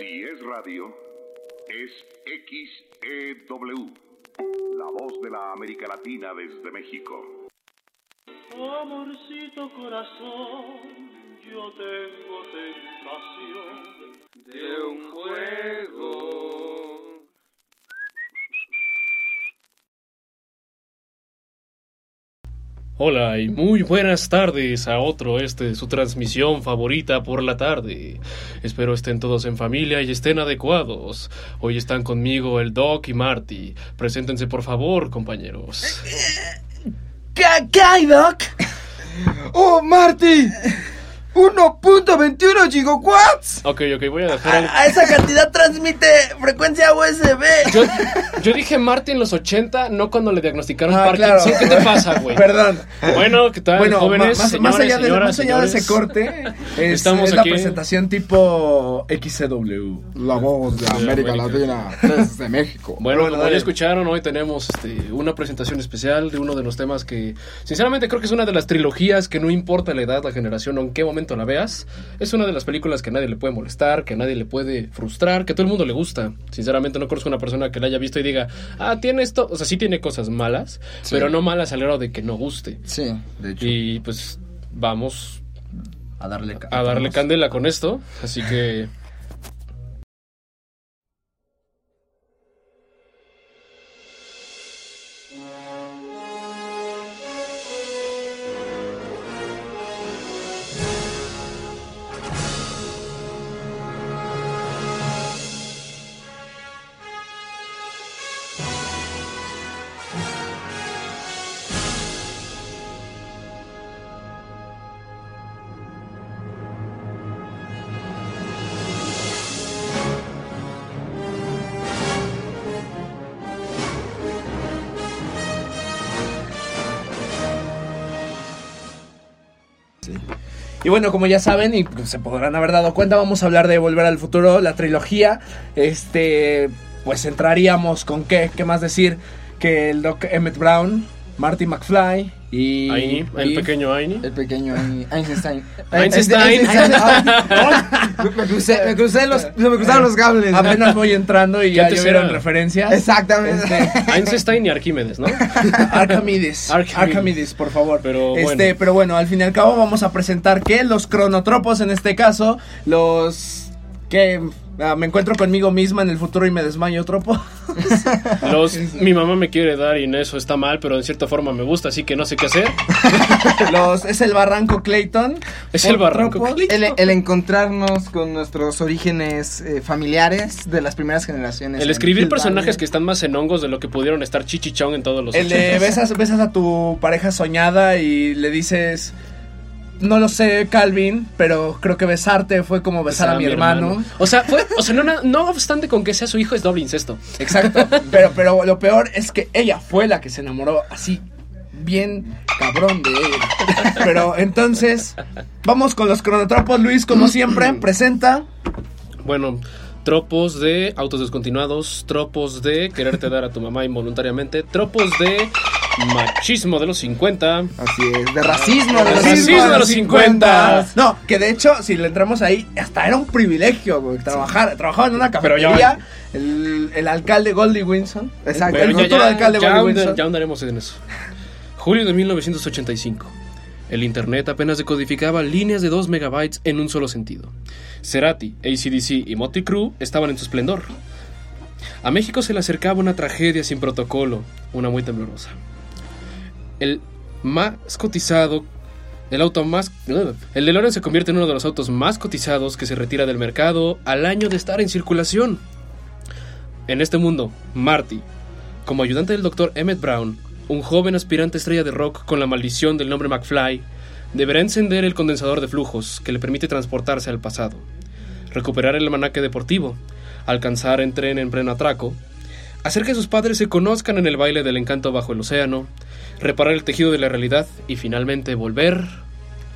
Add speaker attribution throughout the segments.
Speaker 1: Si es radio, es XEW, la voz de la América Latina desde México.
Speaker 2: Amorcito corazón, yo tengo tentación de un juego.
Speaker 3: Hola y muy buenas tardes a otro este su transmisión favorita por la tarde. Espero estén todos en familia y estén adecuados. Hoy están conmigo el Doc y Marty. Preséntense por favor, compañeros.
Speaker 4: ¿Qué, qué hay, Doc? ¡Oh, Marty! 1.21 gigawatts.
Speaker 3: Ok, ok, voy a dejar el...
Speaker 4: A, a esa cantidad transmite frecuencia USB.
Speaker 3: Yo, yo dije Marty en los 80, no cuando le diagnosticaron
Speaker 4: Ah,
Speaker 3: Parkinson.
Speaker 4: claro.
Speaker 3: ¿Qué te pasa, güey?
Speaker 4: Perdón.
Speaker 3: Bueno, ¿qué tal,
Speaker 4: Bueno,
Speaker 3: jóvenes?
Speaker 4: más,
Speaker 3: señores,
Speaker 4: más allá, de,
Speaker 3: señoras,
Speaker 4: más allá de ese corte, es,
Speaker 3: Estamos
Speaker 4: es la
Speaker 3: aquí.
Speaker 4: presentación tipo XCW.
Speaker 5: La voz de
Speaker 3: De
Speaker 5: América
Speaker 3: América.
Speaker 5: Latina desde México.
Speaker 3: Bueno,
Speaker 4: Bueno,
Speaker 3: como
Speaker 4: dale.
Speaker 3: ya escucharon, hoy tenemos este, una presentación especial de uno de los temas que, sinceramente, creo que es una de las trilogías que no importa la edad, la generación o en qué momento la veas. Es una de las películas que a nadie le puede molestar, que nadie le puede frustrar, que todo el mundo le gusta. Sinceramente, no conozco una persona que la haya visto y diga, ah, tiene esto. O sea, sí tiene cosas malas,
Speaker 5: Sí.
Speaker 3: pero no malas al grado de que no guste.
Speaker 5: Sí, de hecho.
Speaker 3: Y pues vamos
Speaker 4: A darle
Speaker 3: a darle candela con esto. Así que.
Speaker 4: Bueno, como ya saben, y se podrán haber dado cuenta, vamos a hablar de Volver al Futuro, la trilogía. Este, pues entraríamos con qué, qué más decir que el Doc Emmett Brown, Marty McFly y...
Speaker 3: Aini, el
Speaker 4: y-
Speaker 3: pequeño Aini.
Speaker 5: El pequeño Einstein.
Speaker 3: Einstein.
Speaker 5: me, me crucé, me crucé los, me cruzaron los cables.
Speaker 4: Apenas voy entrando y ya
Speaker 3: antes
Speaker 4: vieron
Speaker 3: era-
Speaker 4: referencias.
Speaker 5: Exactamente.
Speaker 4: Este,
Speaker 3: Einstein y Arquímedes, ¿no?
Speaker 4: Archimedes,
Speaker 3: Archimedes.
Speaker 4: Por favor.
Speaker 3: Pero
Speaker 4: este,
Speaker 3: bueno.
Speaker 4: pero bueno, al fin y al cabo vamos a presentar que los cronotropos en este caso, los que ah, me encuentro conmigo misma en el futuro y me desmayo tropo.
Speaker 3: Los, mi mamá me quiere dar y en eso está mal, pero en cierta forma me gusta, así que no sé qué hacer.
Speaker 4: los es el barranco Clayton.
Speaker 3: Es el barranco. Clayton.
Speaker 5: El, el encontrarnos con nuestros orígenes eh, familiares de las primeras generaciones.
Speaker 3: El escribir
Speaker 5: Hill
Speaker 3: personajes
Speaker 5: Valley.
Speaker 3: que están más en hongos de lo que pudieron estar chichichón en todos los
Speaker 4: El de
Speaker 3: 80s.
Speaker 4: besas, besas a tu pareja soñada y le dices no lo sé, Calvin, pero creo que besarte fue como besar, a mi hermano.
Speaker 3: O sea, fue, o sea no, obstante con que sea su hijo, es doble incesto.
Speaker 4: Exacto. Pero, pero lo peor es que ella fue la que se enamoró así. Bien cabrón de él. Pero entonces, vamos con los cronotropos. Luis, como siempre, presenta.
Speaker 3: Bueno, tropos de autos descontinuados, tropos de quererte dar a tu mamá involuntariamente, tropos de machismo de los 50.
Speaker 5: Así es, de racismo, de
Speaker 3: De
Speaker 5: racismo,
Speaker 3: racismo de los 50.
Speaker 4: No, que de hecho, si le entramos ahí, hasta era un privilegio, güey, trabajar. Trabajaba en una cafetería. El, el alcalde Goldie Winson.
Speaker 5: Exacto.
Speaker 4: El,
Speaker 3: Pero
Speaker 4: el futuro alcalde
Speaker 3: ya,
Speaker 4: Goldie Winson.
Speaker 3: ya ahondaremos en eso. Julio de 1985. El Internet apenas decodificaba líneas de 2 megabytes en un solo sentido. Cerati, ACDC y Motley Crue estaban en su esplendor. A México se le acercaba una tragedia sin protocolo, una muy temblorosa. El más cotizado, el auto más... El DeLorean se convierte en uno de los autos más cotizados que se retira del mercado al año de estar en circulación. En este mundo, Marty, como ayudante del Dr. Emmett Brown, un joven aspirante estrella de rock con la maldición del nombre McFly, deberá encender el condensador de flujos que le permite transportarse al pasado, recuperar el almanaque deportivo, alcanzar en tren en pleno atraco, hacer que sus padres se conozcan en el baile del encanto bajo el océano, reparar el tejido de la realidad y finalmente volver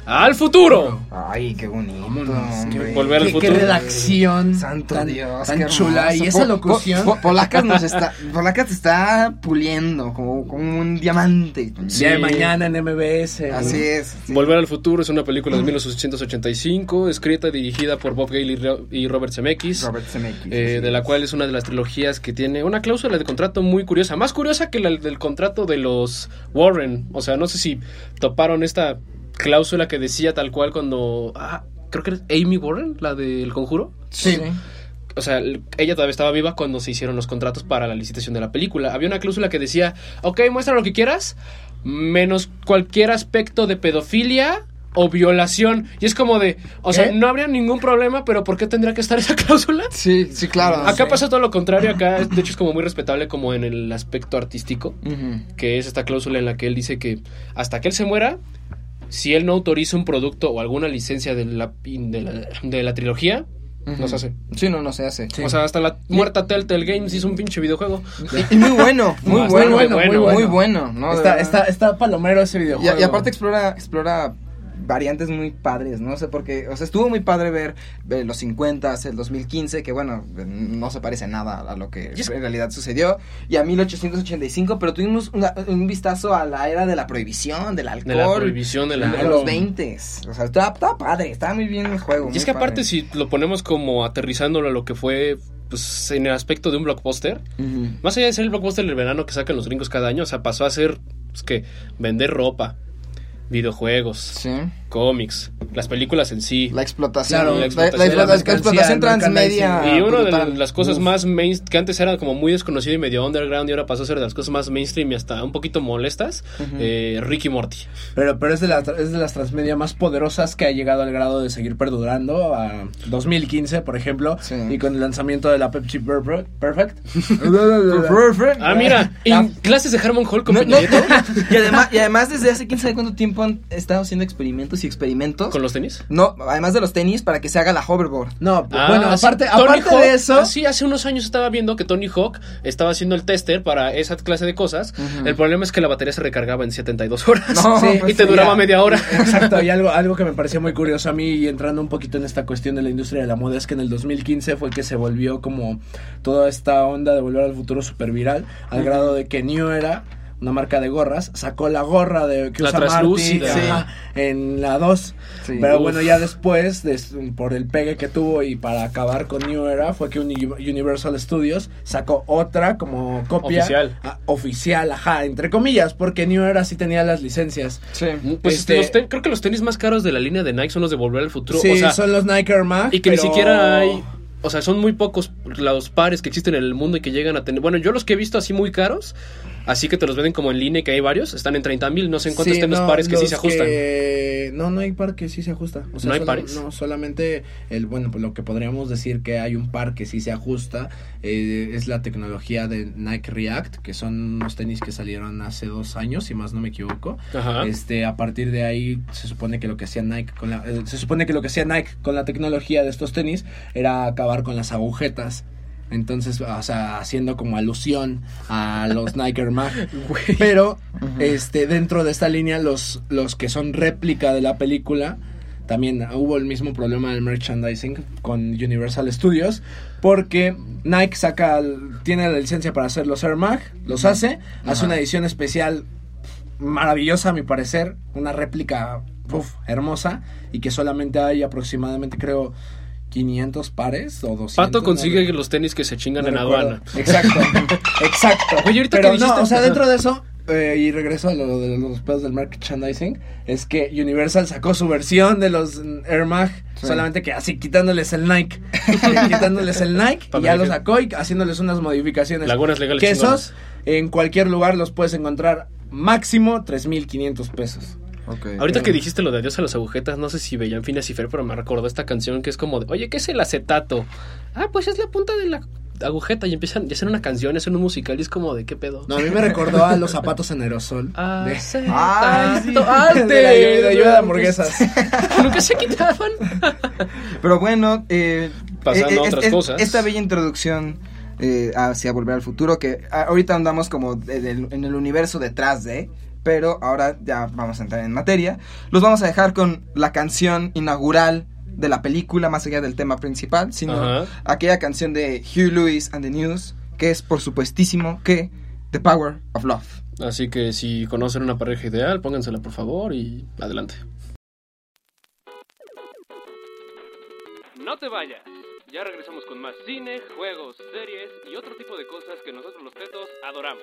Speaker 3: al futuro.
Speaker 5: Ay, qué bonito.
Speaker 4: Vámonos.
Speaker 3: Volver al
Speaker 4: ¿Qué, qué
Speaker 3: futuro.
Speaker 4: redacción
Speaker 5: Santo
Speaker 4: tan,
Speaker 5: Dios,
Speaker 4: tan
Speaker 5: qué
Speaker 4: chula. Y esa locución.
Speaker 5: po- po- Polacas nos está, Polacas te está puliendo como, como un diamante.
Speaker 3: Sí.
Speaker 4: Día de mañana en MBS.
Speaker 5: Así es. sí.
Speaker 3: Volver al futuro es una película de 1885, escrita y dirigida por Bob Gale y Ro- y Robert Zemeckis.
Speaker 5: Robert Zemeckis.
Speaker 3: eh, de la cual es una de las trilogías que tiene una cláusula de contrato muy curiosa, más curiosa que la del contrato de los Warren. O sea, no sé si toparon esta cláusula que decía tal cual cuando... Ah, creo que es Amy Warren, la del conjuro.
Speaker 4: Sí.
Speaker 3: O sea, ella todavía estaba viva cuando se hicieron los contratos para la licitación de la película. Había una cláusula que decía, ok, muestra lo que quieras, menos cualquier aspecto de pedofilia o violación. Y es como de, o sea, no habría ningún problema, pero ¿por qué tendría que estar esa cláusula?
Speaker 5: Sí, sí, claro.
Speaker 3: Acá
Speaker 5: sí.
Speaker 3: pasa todo lo contrario, acá de hecho es como muy respetable como en el aspecto artístico, que es esta cláusula en la que él dice que hasta que él se muera, si él no autoriza un producto o alguna licencia de la, de la, de la trilogía, no se hace.
Speaker 5: Sí, no, no se hace.
Speaker 3: O sea, hasta la muerta Telltale Games hizo un pinche videojuego.
Speaker 5: Y, y muy bueno, muy
Speaker 3: No,
Speaker 5: bueno,
Speaker 3: muy bueno,
Speaker 5: muy
Speaker 3: muy
Speaker 5: bueno, ¿no? De
Speaker 4: Está, está, está palomero ese
Speaker 5: Y,
Speaker 4: videojuego.
Speaker 5: y aparte explora, explora variantes muy padres, ¿no? sé por qué, o sea, estuvo muy padre ver, ver los 50, el 2015, que bueno, no se parece nada a lo que en realidad sucedió, y a 1885, pero tuvimos una- un vistazo a la era de la prohibición, del alcohol.
Speaker 3: De la prohibición de la...
Speaker 5: de los 20 O sea, estaba, estaba padre, estaba muy bien el juego.
Speaker 3: Y es que aparte si lo ponemos como aterrizándolo a lo que fue pues, en el aspecto de un blockbuster, más allá de ser el blockbuster del verano que sacan los gringos cada año, o sea, pasó a ser pues, que vender ropa, videojuegos,
Speaker 5: Sí.
Speaker 3: Cómics, las películas en sí.
Speaker 5: La explotación.
Speaker 4: Claro,
Speaker 5: la,
Speaker 3: explotación
Speaker 5: la- explotación transmedia.
Speaker 3: Y una de las cosas
Speaker 5: Uf.
Speaker 3: más main, que antes era como muy desconocido y medio underground y ahora pasó a ser de las cosas más mainstream y hasta un poquito molestas,
Speaker 5: Ujú.
Speaker 3: eh, Ricky Morty.
Speaker 4: Pero, pero es, de la- es de las transmedia más poderosas que ha llegado al grado de seguir perdurando a 2015, por ejemplo,
Speaker 5: Sí.
Speaker 4: y con el lanzamiento de la Pepsi Perfect. Perfect.
Speaker 5: Perfect.
Speaker 3: Ah, mira, en clases de Harmon Hall con
Speaker 5: No, no, y, además, y además desde hace quién sabe cuánto tiempo han estado haciendo experimentos y experimentos.
Speaker 3: con los tenis.
Speaker 5: No, además de los tenis para que se haga la hoverboard.
Speaker 4: No,
Speaker 3: Ah,
Speaker 4: bueno, aparte,
Speaker 3: Tony
Speaker 4: aparte
Speaker 3: Hawk,
Speaker 4: de eso,
Speaker 3: ah, sí, hace unos años estaba viendo que Tony Hawk estaba haciendo el tester para esa clase de cosas. El problema es que la batería se recargaba en 72 horas.
Speaker 5: No,
Speaker 4: Sí,
Speaker 5: pues
Speaker 3: y te
Speaker 5: sí,
Speaker 3: duraba
Speaker 5: ya.
Speaker 3: media hora.
Speaker 4: Exacto, y algo, algo que me pareció muy curioso a mí, y entrando un poquito en esta cuestión de la industria de la moda, es que en el 2015 fue que se volvió como toda esta onda de volver al futuro super viral, al grado de que New Era, una marca de gorras, sacó la gorra de que
Speaker 3: La
Speaker 4: usa Marty ajá, en la 2.
Speaker 5: Sí.
Speaker 4: Pero
Speaker 3: Uf.
Speaker 4: bueno, ya después, des- por el pegue que tuvo y para acabar con New Era, fue que Uni- Universal Studios sacó otra como copia
Speaker 3: Oficial.
Speaker 4: oficial, ajá, entre comillas, porque New Era sí tenía las licencias.
Speaker 5: Sí.
Speaker 3: Pues
Speaker 4: Este-
Speaker 3: los ten- creo que los tenis más caros de la línea de Nike son los de Volver al Futuro.
Speaker 4: Sí,
Speaker 3: o sea,
Speaker 4: son los Nike Air Max.
Speaker 3: y que ni siquiera hay. O sea, son muy pocos los pares que existen en el mundo y que llegan a tener. Bueno, yo los que he visto así muy caros, así que te los venden como en línea y que hay varios, están en 30 mil. No sé en cuántos
Speaker 4: Sí,
Speaker 3: estén los
Speaker 4: no,
Speaker 3: pares que sí se ajustan.
Speaker 4: que- No, no hay par que sí se ajusta. O sea,
Speaker 3: ¿No hay
Speaker 4: solo-
Speaker 3: pares?
Speaker 4: No, solamente el, bueno, pues lo que podríamos decir que hay un par que sí se ajusta eh, es la tecnología de Nike React, que son unos tenis que salieron hace dos años, si más no me equivoco.
Speaker 3: Ajá.
Speaker 4: Este, a partir de ahí se supone que lo que hacía Nike con la, eh, se supone que lo que hacía Nike con la tecnología de estos tenis era acabar con las agujetas. Entonces, o sea, haciendo como alusión a los Nike Air Max. Pero, este, dentro de esta línea, los, los que son réplica de la película, también hubo el mismo problema del merchandising con Universal Studios, porque Nike saca, tiene la licencia para hacer los Air Mag, los hace, hace
Speaker 5: Ajá.
Speaker 4: una edición especial maravillosa a mi parecer, una réplica uf, hermosa y que solamente hay aproximadamente creo 500 pares o 200.
Speaker 3: Pato
Speaker 4: no
Speaker 3: consigue
Speaker 4: re-
Speaker 3: los tenis que se chingan
Speaker 4: no
Speaker 3: en
Speaker 4: recuerdo.
Speaker 3: aduana.
Speaker 4: Exacto, exacto.
Speaker 3: Oye, ahorita
Speaker 4: Pero
Speaker 3: que dijiste-
Speaker 4: no, o sea, dentro de eso, eh, y regreso a lo de los pedos del merchandising, es que Universal sacó su versión de los Air Mag,
Speaker 5: Sí.
Speaker 4: solamente que así quitándoles el Nike, quitándoles el Nike, y ya lo sacó y haciéndoles unas modificaciones.
Speaker 3: Lagunas legales
Speaker 4: Que esos en cualquier lugar los puedes encontrar máximo 3.500 pesos.
Speaker 3: Ahorita que dijiste lo de adiós a las agujetas, no sé si veían Phineas y Fer, pero me recordó esta canción que es como de, oye, ¿qué es el acetato? Ah, pues es la punta de la agujeta y empiezan, y hacen una canción, hacen un musical y es como de, ¿qué pedo?
Speaker 4: No, a mí me recordó a los zapatos en aerosol.
Speaker 3: Ah,
Speaker 4: de-
Speaker 5: Ay, sí.
Speaker 4: de la, de lluvia de hamburguesas.
Speaker 3: Nunca se quitaban.
Speaker 5: Pero bueno, eh,
Speaker 3: Pasando
Speaker 5: eh,
Speaker 3: a otras
Speaker 5: es-
Speaker 3: cosas.
Speaker 5: Esta bella introducción eh, hacia Volver al Futuro, que ah, ahorita andamos como de- en el universo detrás de, pero ahora ya vamos a entrar en materia. Los vamos a dejar con la canción inaugural de la película, más allá del tema principal, sino aquella canción de Hugh Lewis and the News, que es por supuestísimo que The Power of Love.
Speaker 6: Así que si conocen una pareja ideal, póngansela por favor y adelante. No te vayas. Ya regresamos con más cine, juegos, series y otro tipo de cosas que nosotros los tetos adoramos.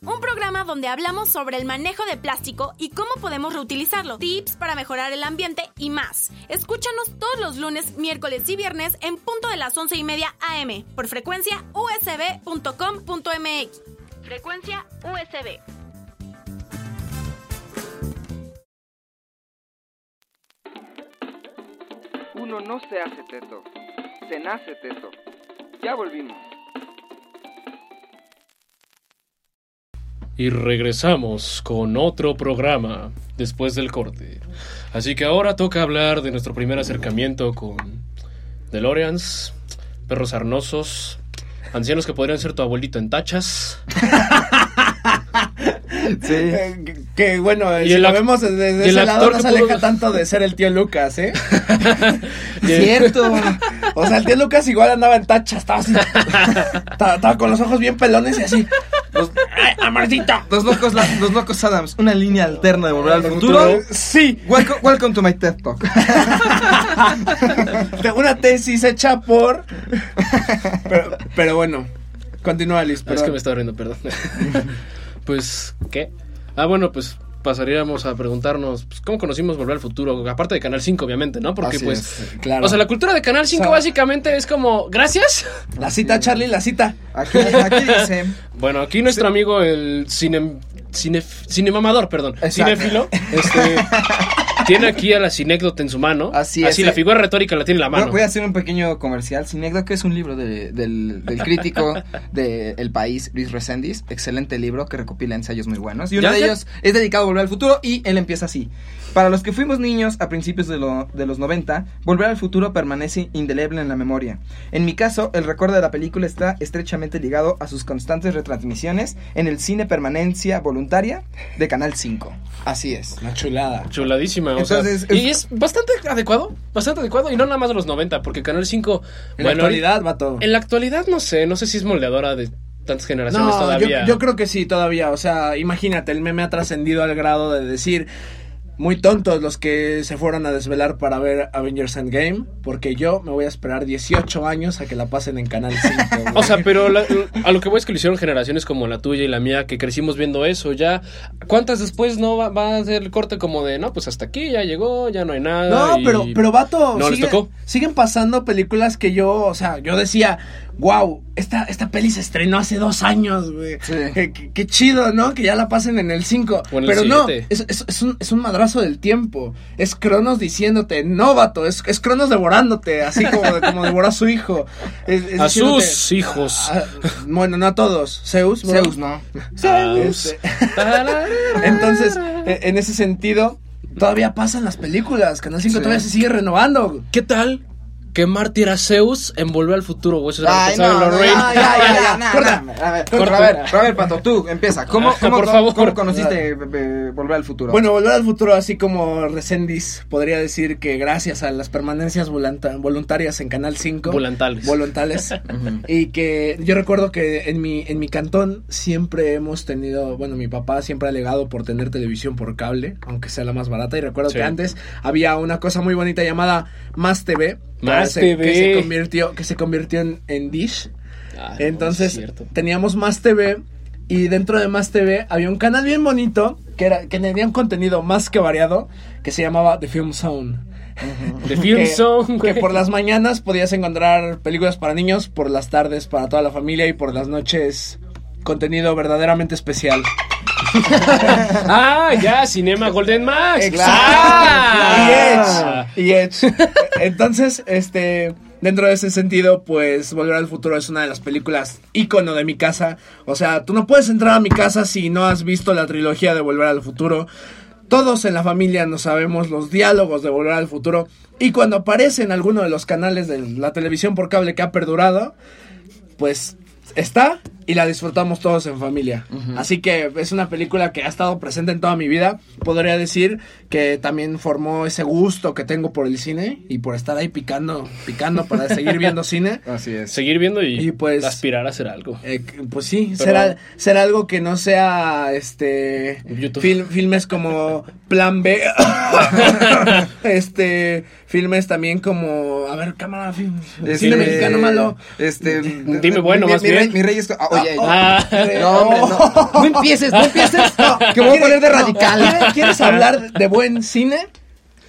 Speaker 7: Un programa donde hablamos sobre el manejo de plástico y cómo podemos reutilizarlo, tips para mejorar el ambiente y más. Escúchanos todos los lunes, miércoles y viernes en punto de las 11 y media AM por frecuencia usb.com.mx. Frecuencia USB.
Speaker 8: Uno no se hace teto, se nace teto. Ya volvimos.
Speaker 3: Y regresamos con otro programa después del corte. Así que ahora toca hablar de nuestro primer acercamiento con DeLoreans, perros arnosos, ancianos que podrían ser tu abuelito en tachas.
Speaker 5: Sí.
Speaker 4: Eh, que, que, bueno,
Speaker 3: Y
Speaker 4: si
Speaker 3: el
Speaker 4: lo vemos desde
Speaker 3: y el
Speaker 4: ese lado
Speaker 3: actor
Speaker 4: no se
Speaker 3: pudo-
Speaker 4: aleja tanto de ser el tío Lucas, ¿eh?
Speaker 5: Cierto.
Speaker 4: O sea, el tío Lucas igual andaba en tacha, estaba así. estaba, estaba con los ojos bien pelones y así.
Speaker 5: Los, los locos, la- los locos Adams, una línea alterna de volver al futuro.
Speaker 4: Sí,
Speaker 5: Welcome, welcome to my TED Talk.
Speaker 4: de una tesis hecha por. Pero, pero bueno, continúa Liz.
Speaker 3: Ah, es que me estaba riendo, perdón. pues, ¿qué? Ah, bueno, pues pasaríamos a preguntarnos pues, cómo conocimos Volver al Futuro, aparte de Canal 5, obviamente, ¿no? Porque
Speaker 5: Así
Speaker 3: pues...
Speaker 5: es.
Speaker 4: Claro.
Speaker 3: O sea, la cultura de Canal 5
Speaker 4: O sea-
Speaker 3: básicamente es como, gracias.
Speaker 4: La cita, Charlie, la cita.
Speaker 5: Aquí, aquí dice.
Speaker 3: Bueno, aquí nuestro amigo el cine, cine, cinemamador, perdón,
Speaker 5: Exacto.
Speaker 3: cinéfilo, este, tiene aquí a la cinécdota en su mano.
Speaker 5: Así es,
Speaker 3: la
Speaker 5: eh.
Speaker 3: figura retórica la tiene en la mano.
Speaker 5: voy a hacer un pequeño comercial. Cinécdoque es un libro de- del, del crítico de El País, Luis Reséndiz. Excelente libro que recopila ensayos muy buenos. Y uno
Speaker 3: Ya,
Speaker 5: de ellos es dedicado a Volver al Futuro y él empieza así. Para los que fuimos niños a principios de, lo- de los 90, Volver al Futuro permanece indeleble en la memoria. En mi caso, el recuerdo de la película está estrechamente ligado a sus constantes retransmisiones en el cine permanencia voluntaria de Canal 5. Así es.
Speaker 4: Una chulada.
Speaker 3: Chuladísima, o
Speaker 5: Entonces,
Speaker 3: sea,
Speaker 5: es-
Speaker 3: y es bastante adecuado, bastante adecuado, y no nada más de los 90, porque Canal 5,
Speaker 4: En la actualidad va todo.
Speaker 3: en la actualidad no sé, no sé si es moldeadora de tantas generaciones
Speaker 4: No, yo,
Speaker 3: todavía.
Speaker 4: yo creo que sí, todavía. O sea, imagínate, el meme ha trascendido al grado de decir. Muy tontos los que se fueron a desvelar para ver Avengers Endgame, porque yo me voy a esperar 18 años a que la pasen en Canal 5. güey.
Speaker 3: O sea, pero la- a lo que voy es que lo hicieron generaciones como la tuya y la mía, que crecimos viendo eso, ya. ¿Cuántas después no va, va a ser el corte como de, no, pues hasta aquí ya llegó, ya no hay nada?
Speaker 4: No,
Speaker 3: y-
Speaker 4: pero, pero vato,
Speaker 3: No les tocó.
Speaker 4: siguen pasando películas que yo, o sea, yo decía, wow, esta, esta peli se estrenó hace dos años, güey.
Speaker 5: Sí.
Speaker 4: Qué, chido, ¿no? Que ya la pasen en el 5.
Speaker 3: O en el
Speaker 4: Pero no, es, es- es un, es un madrazo del tiempo. Es Cronos diciéndote, no, vato, es, es Cronos devorándote, así como, como devoró a su hijo. Es- es
Speaker 3: A sus hijos.
Speaker 4: Ah, bueno, no a todos. Zeus, bro.
Speaker 5: Zeus, ¿no?
Speaker 3: Zeus.
Speaker 4: Este, Entonces, e- en ese sentido, todavía pasan las películas. Canal 5
Speaker 5: Sí.
Speaker 4: todavía se sigue renovando.
Speaker 3: ¿Qué tal que Marty era Zeus en Volver al Futuro? güey? Eso era lo que
Speaker 5: Ay, no, no,
Speaker 3: Lorraine.
Speaker 5: ya, ya, ya, ya, no,
Speaker 4: Corta.
Speaker 5: no, A ver,
Speaker 3: Corta.
Speaker 5: a ver, a ver, Pato, tú, empieza. ¿Cómo, cómo,
Speaker 3: por
Speaker 5: cómo-
Speaker 3: favor.
Speaker 5: cómo conociste eh, eh, Volver al Futuro?
Speaker 4: Bueno, Volver al Futuro, así como Resendiz, podría decir que gracias a las permanencias voluntarias en Canal 5.
Speaker 3: Volantales.
Speaker 4: Voluntales. y que yo recuerdo que en mi, en mi cantón siempre hemos tenido, bueno, mi papá siempre ha legado por tener televisión por cable, aunque sea la más barata. Y recuerdo
Speaker 3: Sí.
Speaker 4: que antes había una cosa muy bonita llamada Más TV.
Speaker 3: Más
Speaker 4: que se-
Speaker 3: TV.
Speaker 4: Que se convirtió, que se convirtió en, en Dish.
Speaker 3: Ah,
Speaker 4: Entonces teníamos Más TV y dentro de Más TV había un canal bien bonito que era que tenía un contenido más que variado que se llamaba The Film Zone.
Speaker 3: The Film
Speaker 4: que,
Speaker 3: Zone,
Speaker 4: que por las mañanas podías encontrar películas para niños, por las tardes para toda la familia y por las noches contenido verdaderamente especial.
Speaker 3: Ah, ya, Cinema Golden Max.
Speaker 4: Y
Speaker 3: Ah.
Speaker 4: Edge. Y Edge. Entonces, este. Dentro de ese sentido, pues Volver al Futuro es una de las películas ícono de mi casa. O sea, tú no puedes entrar a mi casa si no has visto la trilogía de Volver al Futuro. Todos en la familia nos sabemos los diálogos de Volver al Futuro. Y cuando aparece en alguno de los canales de la televisión por cable que ha perdurado, pues está y la disfrutamos todos en familia. Así que es una película que ha estado presente en toda mi vida. Podría decir que también formó ese gusto que tengo por el cine y por estar ahí picando, picando para seguir viendo cine.
Speaker 5: Así es.
Speaker 3: Seguir viendo y,
Speaker 4: Y, pues,
Speaker 3: aspirar a hacer algo.
Speaker 4: Eh, pues sí,
Speaker 3: Pero-
Speaker 4: será, será algo que no sea este
Speaker 3: YouTube.
Speaker 4: fil- filmes como Plan B. este filmes también como a ver, cámara film-
Speaker 5: Este,
Speaker 4: cine mexicano malo.
Speaker 5: Este,
Speaker 3: Dime bueno,
Speaker 5: mi,
Speaker 3: más
Speaker 5: mi
Speaker 3: bien.
Speaker 5: Rey, mi rey es. ah, oye,
Speaker 3: Ah,
Speaker 5: no, hombre, no. No empieces, no empieces. que voy a poner de
Speaker 4: No,
Speaker 5: radical.
Speaker 4: ¿quieres- ¿Quieres hablar de buen cine?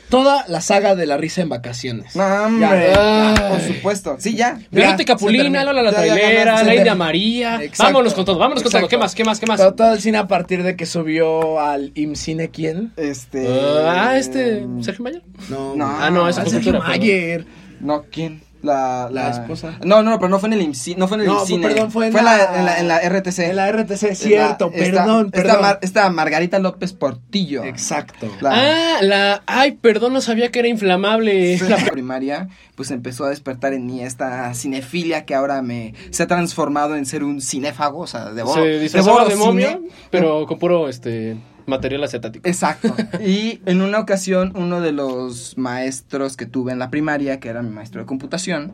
Speaker 4: Toda la saga de la risa en vacaciones.
Speaker 5: No, hombre.
Speaker 4: Ya.
Speaker 5: ya, por supuesto. Sí, ya.
Speaker 3: Violeta Capulina. Lola la trailera,
Speaker 5: se
Speaker 3: la India
Speaker 5: terminó.
Speaker 3: María.
Speaker 4: Exacto.
Speaker 3: Vámonos con todo, vámonos con todo.
Speaker 4: Exacto.
Speaker 3: ¿Qué más? ¿Qué más? ¿Qué más?
Speaker 4: Todo, todo el cine a partir de que subió al IMCINE, ¿quién?
Speaker 5: Este.
Speaker 3: Ah, este, Sergio Mayer.
Speaker 4: No,
Speaker 5: No.
Speaker 3: Ah, no,
Speaker 4: al
Speaker 3: fue
Speaker 4: Sergio. Mayer.
Speaker 5: No, ¿quién? La,
Speaker 4: La esposa.
Speaker 5: No, no, pero no fue en el IMCI, no fue en el
Speaker 4: No,
Speaker 5: IMCINE.
Speaker 4: perdón, fue en la-
Speaker 5: en la, en la RTC.
Speaker 4: En la RTC, cierto,
Speaker 5: La- esta-
Speaker 4: perdón,
Speaker 5: esta,
Speaker 4: perdón.
Speaker 5: Mar- esta Margarita López Portillo.
Speaker 4: Exacto.
Speaker 5: La-
Speaker 3: Ah, la. Ay, perdón, no sabía que era inflamable.
Speaker 5: Sí,
Speaker 3: La-
Speaker 5: primaria, pues empezó a despertar en mí esta cinefilia que ahora me se ha transformado en ser un cinéfago, o sea, de
Speaker 3: Se disfrazaba de
Speaker 5: cine.
Speaker 3: momia, pero con puro este material acetático.
Speaker 5: Exacto. Y en una ocasión, uno de los maestros que tuve en la primaria, que era mi maestro de computación,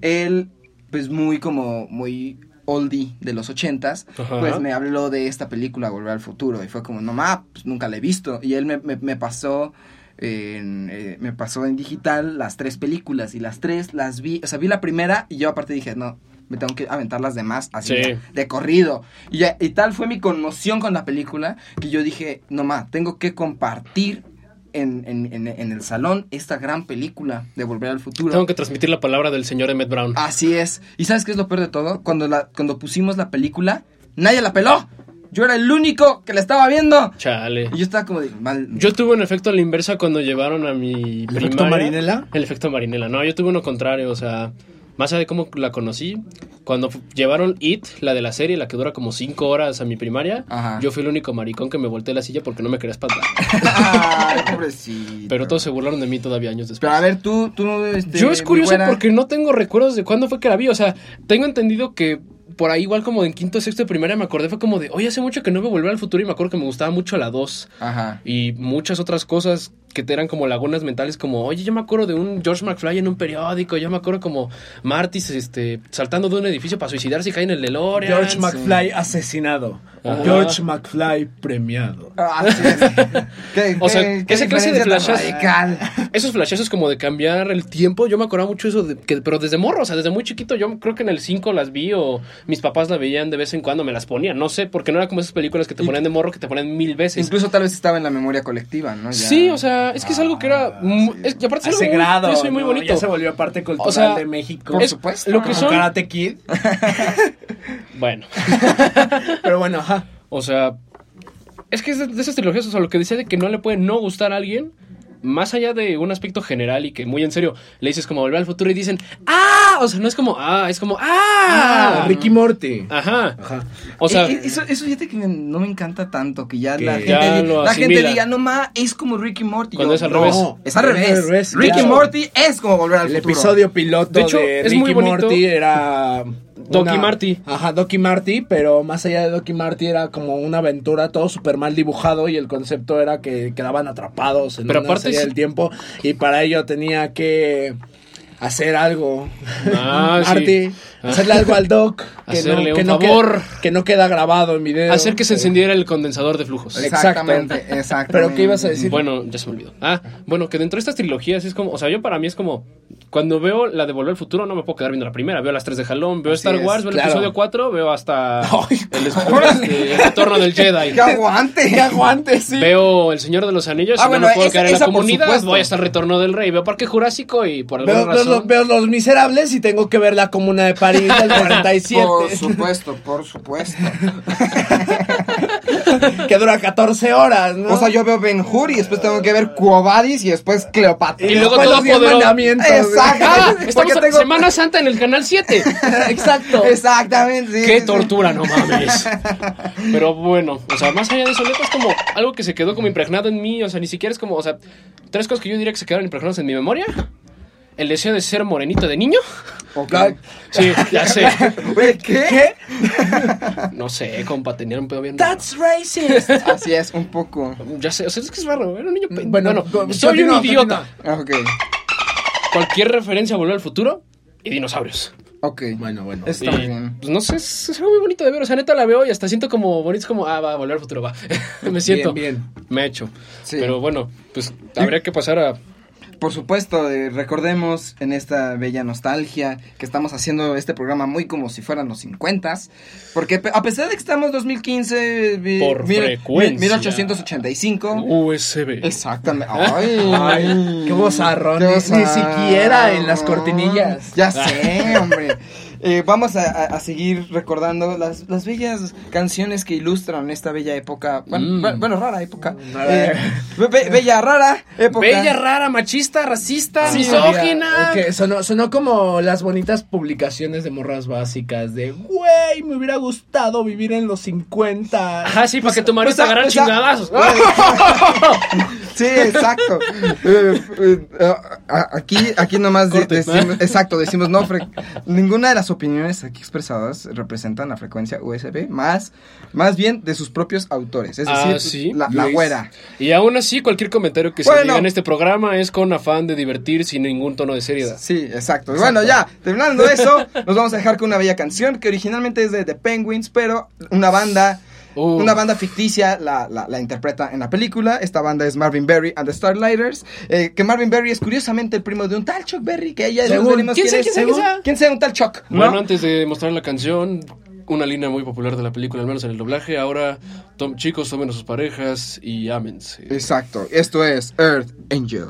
Speaker 5: él, pues muy como, muy oldie de los ochentas,
Speaker 3: Ajá.
Speaker 5: pues me habló de esta película Volver al Futuro. Y fue como, no ma, pues nunca la he visto. Y él me, me- me pasó... En, eh, me pasó en digital las tres películas y las tres las vi, o sea, vi la primera y yo aparte dije, no, me tengo que aventar las demás así
Speaker 3: Sí.
Speaker 5: de- de corrido. Y, ya- y tal fue mi conmoción con la película que yo dije, no más, tengo que compartir en, en- en- en el salón esta gran película de Volver al Futuro.
Speaker 3: Tengo que transmitir la palabra del señor Emmett Brown.
Speaker 5: Así es. ¿Y sabes qué es lo peor de todo? Cuando, la, cuando pusimos la película, nadie la peló. Yo era el único que la estaba viendo.
Speaker 3: Chale.
Speaker 5: Y yo estaba como de, mal.
Speaker 3: Yo tuve un efecto a la inversa cuando llevaron a mi
Speaker 4: ¿El
Speaker 3: primaria.
Speaker 4: efecto Marinela?
Speaker 3: El efecto Marinela. No, yo tuve uno contrario, o sea, más allá de cómo la conocí, cuando llevaron It, la de la serie, la que dura como cinco horas a mi primaria,
Speaker 5: Ajá.
Speaker 3: yo fui el único maricón que me volteé la silla porque no me quería espantar.
Speaker 5: Ay, pobrecito.
Speaker 3: Pero todos se burlaron de mí todavía años después.
Speaker 5: Pero a ver, tú, tú, este,
Speaker 3: Yo es curioso porque no tengo recuerdos de cuándo fue que la vi. O sea, tengo entendido que por ahí, igual como en quinto, sexto de primaria, me acordé, fue como de, oye, hace mucho que no me volví al futuro y me acuerdo que me gustaba mucho la 2
Speaker 5: Ajá.
Speaker 3: y muchas otras cosas que te eran como lagunas mentales, como, oye, yo me acuerdo de un George McFly en un periódico, yo me acuerdo como Martis este, saltando de un edificio para suicidarse y cae en el DeLorean.
Speaker 4: George McFly asesinado.
Speaker 3: Ajá.
Speaker 4: George McFly premiado.
Speaker 5: Ah, sí, sí. ¿Qué-
Speaker 3: O sea,
Speaker 5: qué- qué
Speaker 3: esa clase de
Speaker 5: radical?
Speaker 3: Esos flashazos como de cambiar el tiempo, yo me acordaba mucho eso, de que, pero desde morro, o sea, desde muy chiquito, yo creo que en el 5 las vi o mis papás la veían de vez en cuando, me las ponían, no sé, porque no era como esas películas que te ponían de morro que te ponían mil veces.
Speaker 5: Incluso tal vez estaba en la memoria colectiva, ¿no? Ya.
Speaker 3: Sí, o sea, es que es algo que era... mu- es- y aparte es algo muy,
Speaker 4: grado.
Speaker 3: eso y muy
Speaker 4: ¿no?
Speaker 3: bonito.
Speaker 4: Ya se volvió parte cultural
Speaker 3: O sea,
Speaker 4: de México.
Speaker 5: por
Speaker 3: Es-
Speaker 5: supuesto.
Speaker 3: Lo que son...
Speaker 4: Karate Kid.
Speaker 3: Bueno,
Speaker 4: Pero bueno, ajá.
Speaker 3: o sea, es que es de, de esas trilogías, o sea, lo que dice de que no le puede no gustar a alguien, más allá de un aspecto general y que muy en serio le dices como volver al futuro y dicen, ¡ah! O sea, no es como, ¡ah! Es como, ¡ah!
Speaker 4: Ah, Ricky Morty.
Speaker 3: Ajá.
Speaker 4: Ajá.
Speaker 3: O sea,
Speaker 5: Eh, eh, eso, eso fíjate que no me encanta tanto, que ya
Speaker 4: Que
Speaker 5: la, gente,
Speaker 3: ya
Speaker 5: la diga, no ma, es como Ricky Morty.
Speaker 3: Cuando
Speaker 5: Yo,
Speaker 3: es al
Speaker 5: no,
Speaker 3: revés.
Speaker 5: Es al revés. Ricky
Speaker 3: Claro.
Speaker 5: Morty es como volver al
Speaker 4: El
Speaker 5: futuro.
Speaker 4: episodio piloto
Speaker 3: De hecho,
Speaker 4: de
Speaker 3: es
Speaker 4: Ricky
Speaker 3: muy.
Speaker 4: Morty era.
Speaker 3: Doc y
Speaker 4: una-
Speaker 3: Marty.
Speaker 4: Ajá, Doc y Marty, pero más allá de Doc y Marty era como una aventura todo súper mal dibujado y el concepto era que quedaban atrapados en
Speaker 3: Pero
Speaker 4: una
Speaker 3: aparte
Speaker 4: serie
Speaker 3: sí-
Speaker 4: del tiempo y para ello tenía que hacer algo.
Speaker 3: Ah, sí.
Speaker 4: hacerle algo al Doc que
Speaker 3: Hacerle
Speaker 4: no,
Speaker 3: un
Speaker 4: no
Speaker 3: favor.
Speaker 4: queda- que no queda grabado en video.
Speaker 3: hacer que se encendiera el condensador de flujos.
Speaker 5: Exactamente,
Speaker 4: Exacto.
Speaker 5: exactamente.
Speaker 4: Pero ¿qué ibas a decir?
Speaker 3: Bueno, ya se me olvidó. Ah, bueno, que dentro de estas trilogías es como, o sea, yo para mí es como, cuando veo la de Volver al Futuro no me puedo quedar viendo la primera, veo las tres de Jalón, veo
Speaker 5: Así
Speaker 3: Star
Speaker 5: es,
Speaker 3: Wars, veo el
Speaker 4: claro.
Speaker 3: episodio 4, veo hasta
Speaker 4: Ay,
Speaker 3: el, este, el retorno del Jedi.
Speaker 5: ¡Que aguante!
Speaker 4: Que aguante, sí.
Speaker 3: Veo El Señor de los Anillos,
Speaker 5: Ah,
Speaker 3: y
Speaker 5: bueno,
Speaker 3: no me puedo
Speaker 5: esa-
Speaker 3: quedar en la comunidad,
Speaker 5: supuesto.
Speaker 3: voy hasta el Retorno del Rey, veo Parque Jurásico y por alguna
Speaker 4: Veo, veo
Speaker 3: razón...
Speaker 4: los, veo Los miserables y tengo que ver la comuna de París del 47.
Speaker 5: Por supuesto, por supuesto.
Speaker 4: que dura 14 horas, ¿no?
Speaker 5: O sea, yo veo Ben Hur y después tengo que ver Quo Vadis y después Cleopatra.
Speaker 3: Y luego todo
Speaker 4: los mandamientos.
Speaker 5: Exacto.
Speaker 3: ¡Ah! Estamos en
Speaker 5: tengo-
Speaker 3: Semana Santa en el Canal 7.
Speaker 4: Exacto.
Speaker 5: Exactamente. sí,
Speaker 3: ¡Qué
Speaker 5: sí, sí.
Speaker 3: tortura, no mames! Pero bueno, o sea, más allá de eso, neta es como algo que se quedó como impregnado en mí. O sea, ni siquiera es como, o sea, tres cosas que yo diría que se quedaron impregnadas en mi memoria. El deseo de ser morenito de niño.
Speaker 5: Ok.
Speaker 3: Sí, ya sé.
Speaker 5: Oye, ¿qué?
Speaker 3: No sé, compa, tenía un pedo bien.
Speaker 4: That's racist.
Speaker 5: Así es, un poco.
Speaker 3: Ya sé, o sea, es que es raro, era un niño. pe-
Speaker 4: Bueno,
Speaker 3: Bueno,
Speaker 4: co-
Speaker 3: soy un idiota.
Speaker 5: Ah, Ok.
Speaker 3: Cualquier referencia a volver al futuro y dinosaurios.
Speaker 5: Ok.
Speaker 4: Bueno, bueno.
Speaker 5: Está
Speaker 3: Y,
Speaker 5: bien.
Speaker 3: Pues no sé, es, es algo muy bonito de ver. O sea, neta la veo y hasta siento como bonito. Es como, ah, va, volver al futuro, va. Me siento.
Speaker 4: Bien,
Speaker 3: Me he hecho.
Speaker 5: Sí.
Speaker 3: Pero bueno, pues habría que pasar a.
Speaker 5: Por supuesto, eh, recordemos en esta bella nostalgia que estamos haciendo este programa muy como si fueran los 50 porque a pesar de que estamos 2015 vi-
Speaker 3: Por
Speaker 5: mil-
Speaker 3: frecuencia.
Speaker 5: 1885
Speaker 3: USB.
Speaker 5: Exactamente. Ay,
Speaker 4: Ay, qué bozarrón. Ni, siquiera en las cortinillas.
Speaker 5: Ya sé, hombre. Eh, vamos a, seguir recordando las, las bellas canciones que ilustran esta bella época. Bueno,
Speaker 3: Mm.
Speaker 5: bueno, rara época.
Speaker 4: Rara.
Speaker 5: Eh, be- be- bella, rara época.
Speaker 3: Bella, rara, machista, racista,
Speaker 5: Sí,
Speaker 3: misógina.
Speaker 4: Que sonó, sonó como las bonitas publicaciones de morras básicas de, güey, me hubiera gustado vivir en los 50.
Speaker 3: Ajá, sí, para que tu marido
Speaker 5: pues,
Speaker 3: te agarre
Speaker 5: pues, ah,
Speaker 3: chingadazos.
Speaker 5: Sí, exacto. Eh, eh, eh, a- aquí, aquí nomás de- decimos, exacto, decimos no, ninguna de las opiniones aquí expresadas representan la frecuencia USB, más, más bien de sus propios autores, es decir,
Speaker 3: Ah, sí.
Speaker 5: la, la güera.
Speaker 3: Y aún así, cualquier comentario que se diga en este programa es con afán de divertir sin ningún tono de seriedad.
Speaker 5: Sí, exacto. Y Bueno, ya, terminando eso, nos vamos a dejar con una bella canción que originalmente es de The Penguins, pero una banda,
Speaker 3: Uh.
Speaker 5: una banda ficticia la, la- la interpreta en la película. Esta banda es Marvin Berry and the Starlighters, eh, que Marvin Berry es curiosamente el primo de un tal Chuck Berry, que ella
Speaker 3: ¿quién quién sea, quién sea?
Speaker 5: ¿Quién sea un tal Chuck? ¿no?
Speaker 3: Bueno, antes de mostrar la canción, una línea muy popular de la película, al menos en el doblaje. Ahora, tom- chicos, tomen a sus parejas y ámense.
Speaker 5: Exacto, esto es Earth Angel.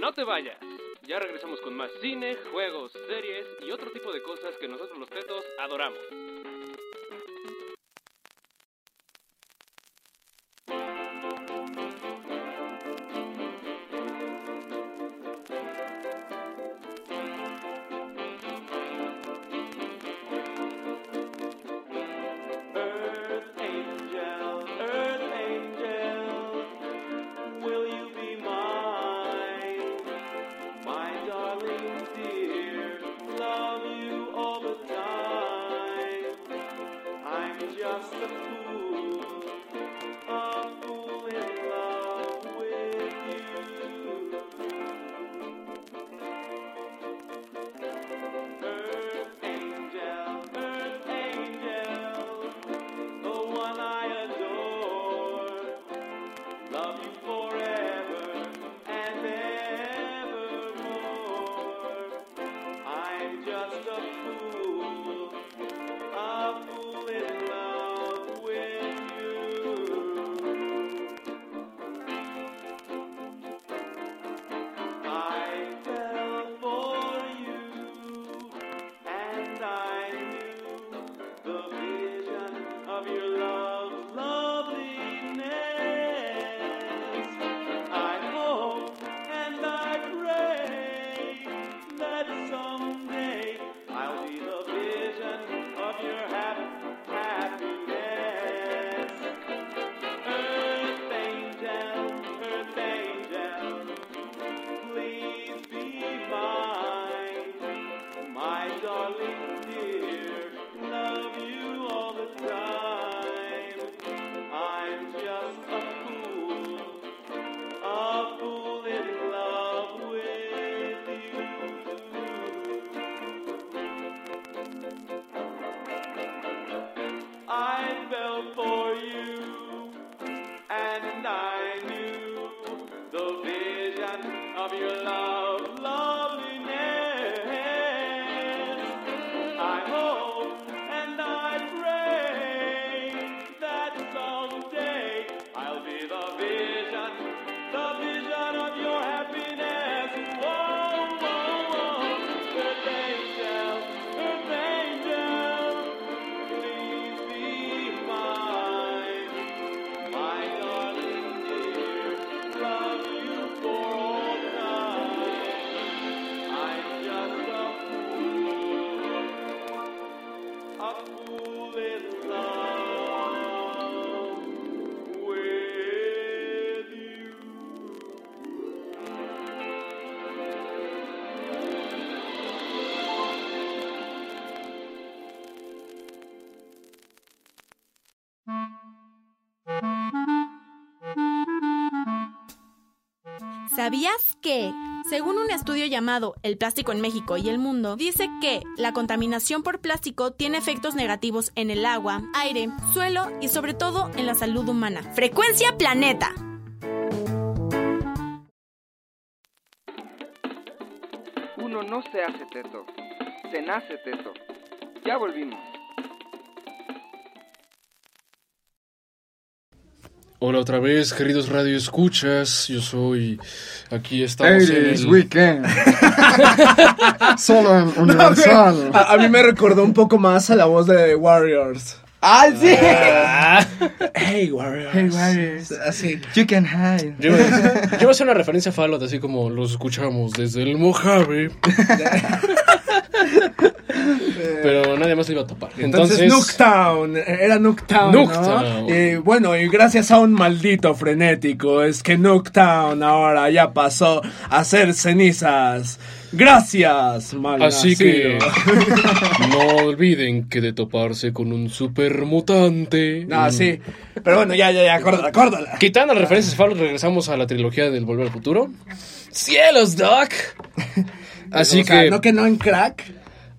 Speaker 3: No te vayas. Ya regresamos con más cine, juegos, series y otro tipo de cosas que nosotros los tetos adoramos.
Speaker 7: ¿Sabías que? Según un estudio llamado El plástico en México y el mundo, dice que la contaminación por plástico tiene efectos negativos en el agua, aire, suelo y sobre todo en la salud humana. Frecuencia Planeta.
Speaker 6: Uno no se hace teto, se nace teto. Ya volvimos.
Speaker 3: Hola otra vez, queridos radio escuchas. Yo soy. Aquí estamos en
Speaker 5: Ladies
Speaker 3: el.
Speaker 5: Weekend. Solo en Universal.
Speaker 4: A, a mí me recordó un poco más a la voz de Warriors.
Speaker 5: ¡Ah, sí!
Speaker 3: Ah,
Speaker 4: Hey, Warriors.
Speaker 5: Hey, Warriors.
Speaker 4: Así.
Speaker 5: You can hide.
Speaker 3: yo, yo voy a hacer una referencia a Fallout, así como los escuchamos desde el Mojave. Pero nadie más lo iba a topar.
Speaker 4: Entonces,
Speaker 3: Entonces.
Speaker 4: Nooktown, era Nooktown, ¿no?
Speaker 3: Nooktown.
Speaker 4: Y bueno, y gracias a un maldito frenético es que Nooktown ahora ya pasó a ser cenizas. Gracias, mal
Speaker 3: Así que no olviden que de toparse con un super mutante.
Speaker 4: No, sí. Pero bueno, ya, ya, ya, córdala, córdala.
Speaker 3: Quitando las referencias Fallout, regresamos a la trilogía del Volver al Futuro. ¡Cielos, Doc! Así
Speaker 4: O sea,
Speaker 3: que.
Speaker 4: no que no en crack.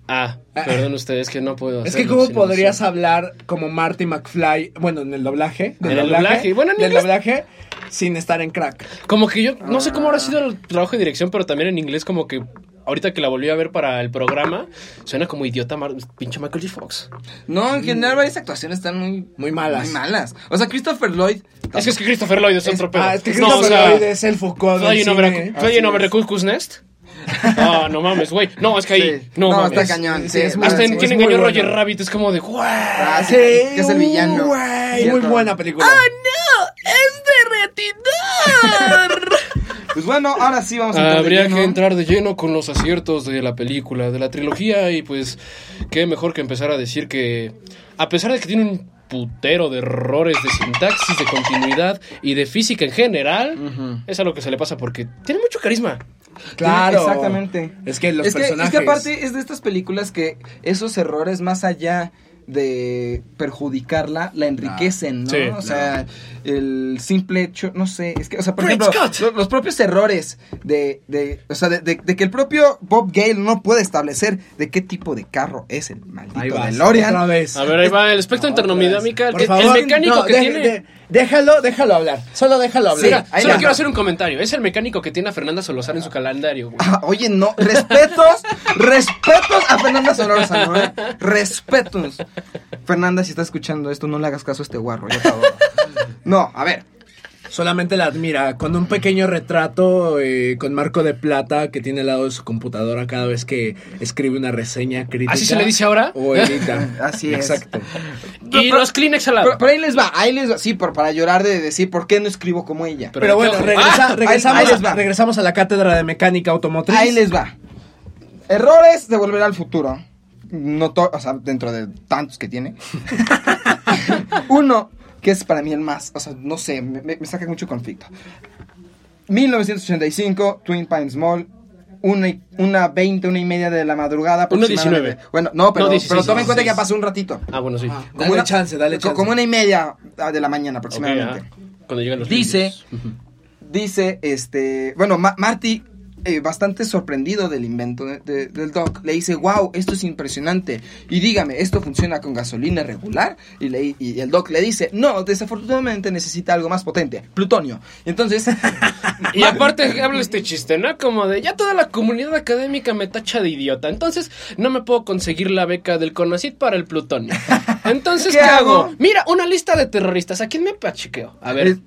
Speaker 3: Ah, perdón ustedes que no puedo
Speaker 4: Es que cómo podrías hablar como Marty McFly, bueno, en el doblaje, del
Speaker 3: En el doblaje, bueno, en
Speaker 4: del
Speaker 3: inglés-
Speaker 4: doblaje sin estar en crack.
Speaker 3: Como que yo, no sé cómo habrá sido el trabajo de dirección, pero también en inglés como que ahorita que la volví a ver para el programa, suena como idiota Mar- pinche Michael J. Fox.
Speaker 5: No, en general varias actuaciones están muy,
Speaker 4: Muy malas.
Speaker 5: muy malas. O sea, Christopher Lloyd.
Speaker 3: Es que es que Christopher Lloyd es otro pedo.
Speaker 4: Ah, es que
Speaker 3: no, o
Speaker 4: Christopher
Speaker 3: sea,
Speaker 4: Lloyd es el Foucault es.
Speaker 3: Cuckoo's Nest. Ah, no mames, güey. No, es que ahí.
Speaker 5: Sí.
Speaker 3: No,
Speaker 5: No,
Speaker 3: mames.
Speaker 5: está cañón.
Speaker 4: Sí, es muy-
Speaker 3: Hasta en
Speaker 4: es
Speaker 3: quien engañó
Speaker 4: bueno.
Speaker 3: Roger Rabbit es como de. "Guau".
Speaker 5: Ah, sí, que es el villano.
Speaker 4: güey, muy buena película.
Speaker 5: Pues bueno, ahora sí vamos a entrar de
Speaker 3: Habría
Speaker 5: lleno.
Speaker 3: que entrar de lleno con los aciertos de la película, de la trilogía, y pues, qué mejor que empezar a decir que, a pesar de que tiene un putero de errores de sintaxis, de continuidad y de física en general, es algo que se le pasa porque tiene mucho carisma.
Speaker 4: Claro.
Speaker 5: Exactamente.
Speaker 4: Es que los
Speaker 5: es que,
Speaker 4: personajes.
Speaker 5: Es que aparte es de estas películas que esos errores más allá de perjudicarla, la enriquecen, ¿no?
Speaker 3: Sí.
Speaker 5: o sea, el simple hecho, no sé, es que, o sea, por ejemplo, los propios errores de, de o sea, de, de- de que el propio Bob Gale no puede establecer de qué tipo de carro es el
Speaker 4: Ahí
Speaker 5: maldito DeLorean.
Speaker 4: otra vez.
Speaker 3: A ver, ahí va el espectro
Speaker 4: Otra
Speaker 3: internomidámica, el, mecánico
Speaker 4: no,
Speaker 3: que
Speaker 4: de-
Speaker 3: tiene...
Speaker 4: de- déjalo, déjalo hablar. Solo déjalo hablar.
Speaker 3: Mira,
Speaker 5: ahí
Speaker 3: solo
Speaker 5: va.
Speaker 3: quiero hacer un comentario. Es el mecánico que tiene a Fernanda Solozar en su calendario, güey.
Speaker 5: Ah, Oye, no, respetos, respetos a Fernanda Solórzano, ¿eh? Respetos. Fernanda, si estás escuchando esto, no le hagas caso a este guarro, adoro. No, a ver,
Speaker 4: Solamente la admira con un pequeño retrato eh, con marco de plata que tiene al lado de su computadora cada vez que escribe una reseña crítica.
Speaker 3: ¿Así se le dice ahora?
Speaker 4: O edita.
Speaker 5: Así es.
Speaker 4: Exacto.
Speaker 3: Y los Kleenex al lado.
Speaker 5: pero, pero ahí les va, ahí les va, sí, por, para llorar de decir por qué no escribo como ella.
Speaker 3: Pero-
Speaker 4: Pero bueno,
Speaker 3: Ah,
Speaker 4: regresamos,
Speaker 5: ahí les va.
Speaker 4: regresamos a la cátedra de mecánica automotriz.
Speaker 5: Ahí les va. Errores de volver al futuro. No o sea, dentro de tantos que tiene. Uno, que es para mí el más, o sea, no sé, me, saca mucho conflicto. 1985, Twin Pines Mall. Una, y- una 20, una y media de la madrugada.
Speaker 3: Una
Speaker 5: aproximadamente.
Speaker 3: 19.
Speaker 5: Bueno, no, pero,
Speaker 3: No, 16,
Speaker 5: pero toma en cuenta que ya
Speaker 3: 16.
Speaker 5: pasó un ratito.
Speaker 3: Ah, bueno, sí.
Speaker 4: Ah, dale chance, dale
Speaker 5: co-
Speaker 4: chance.
Speaker 5: Como una y media de la mañana aproximadamente.
Speaker 3: ah, Cuando llegan los
Speaker 5: Dice, dice, este, bueno, Ma- Marty, eh, bastante sorprendido del invento de- de- del Doc, le dice, wow, esto es impresionante. Y dígame, ¿esto funciona con gasolina regular? Y, le- y el Doc le dice, no, desafortunadamente necesita algo más potente, plutonio. Y entonces,
Speaker 3: Y aparte habla este chiste, ¿no? Como de, ya toda la comunidad académica me tacha de idiota, entonces no me puedo conseguir la beca del CONACYT para el plutonio. Entonces,
Speaker 5: ¿Qué
Speaker 3: ¿qué, hago?
Speaker 5: hago?
Speaker 3: Mira, una lista de terroristas, ¿a quién me pachiqueo? A ver.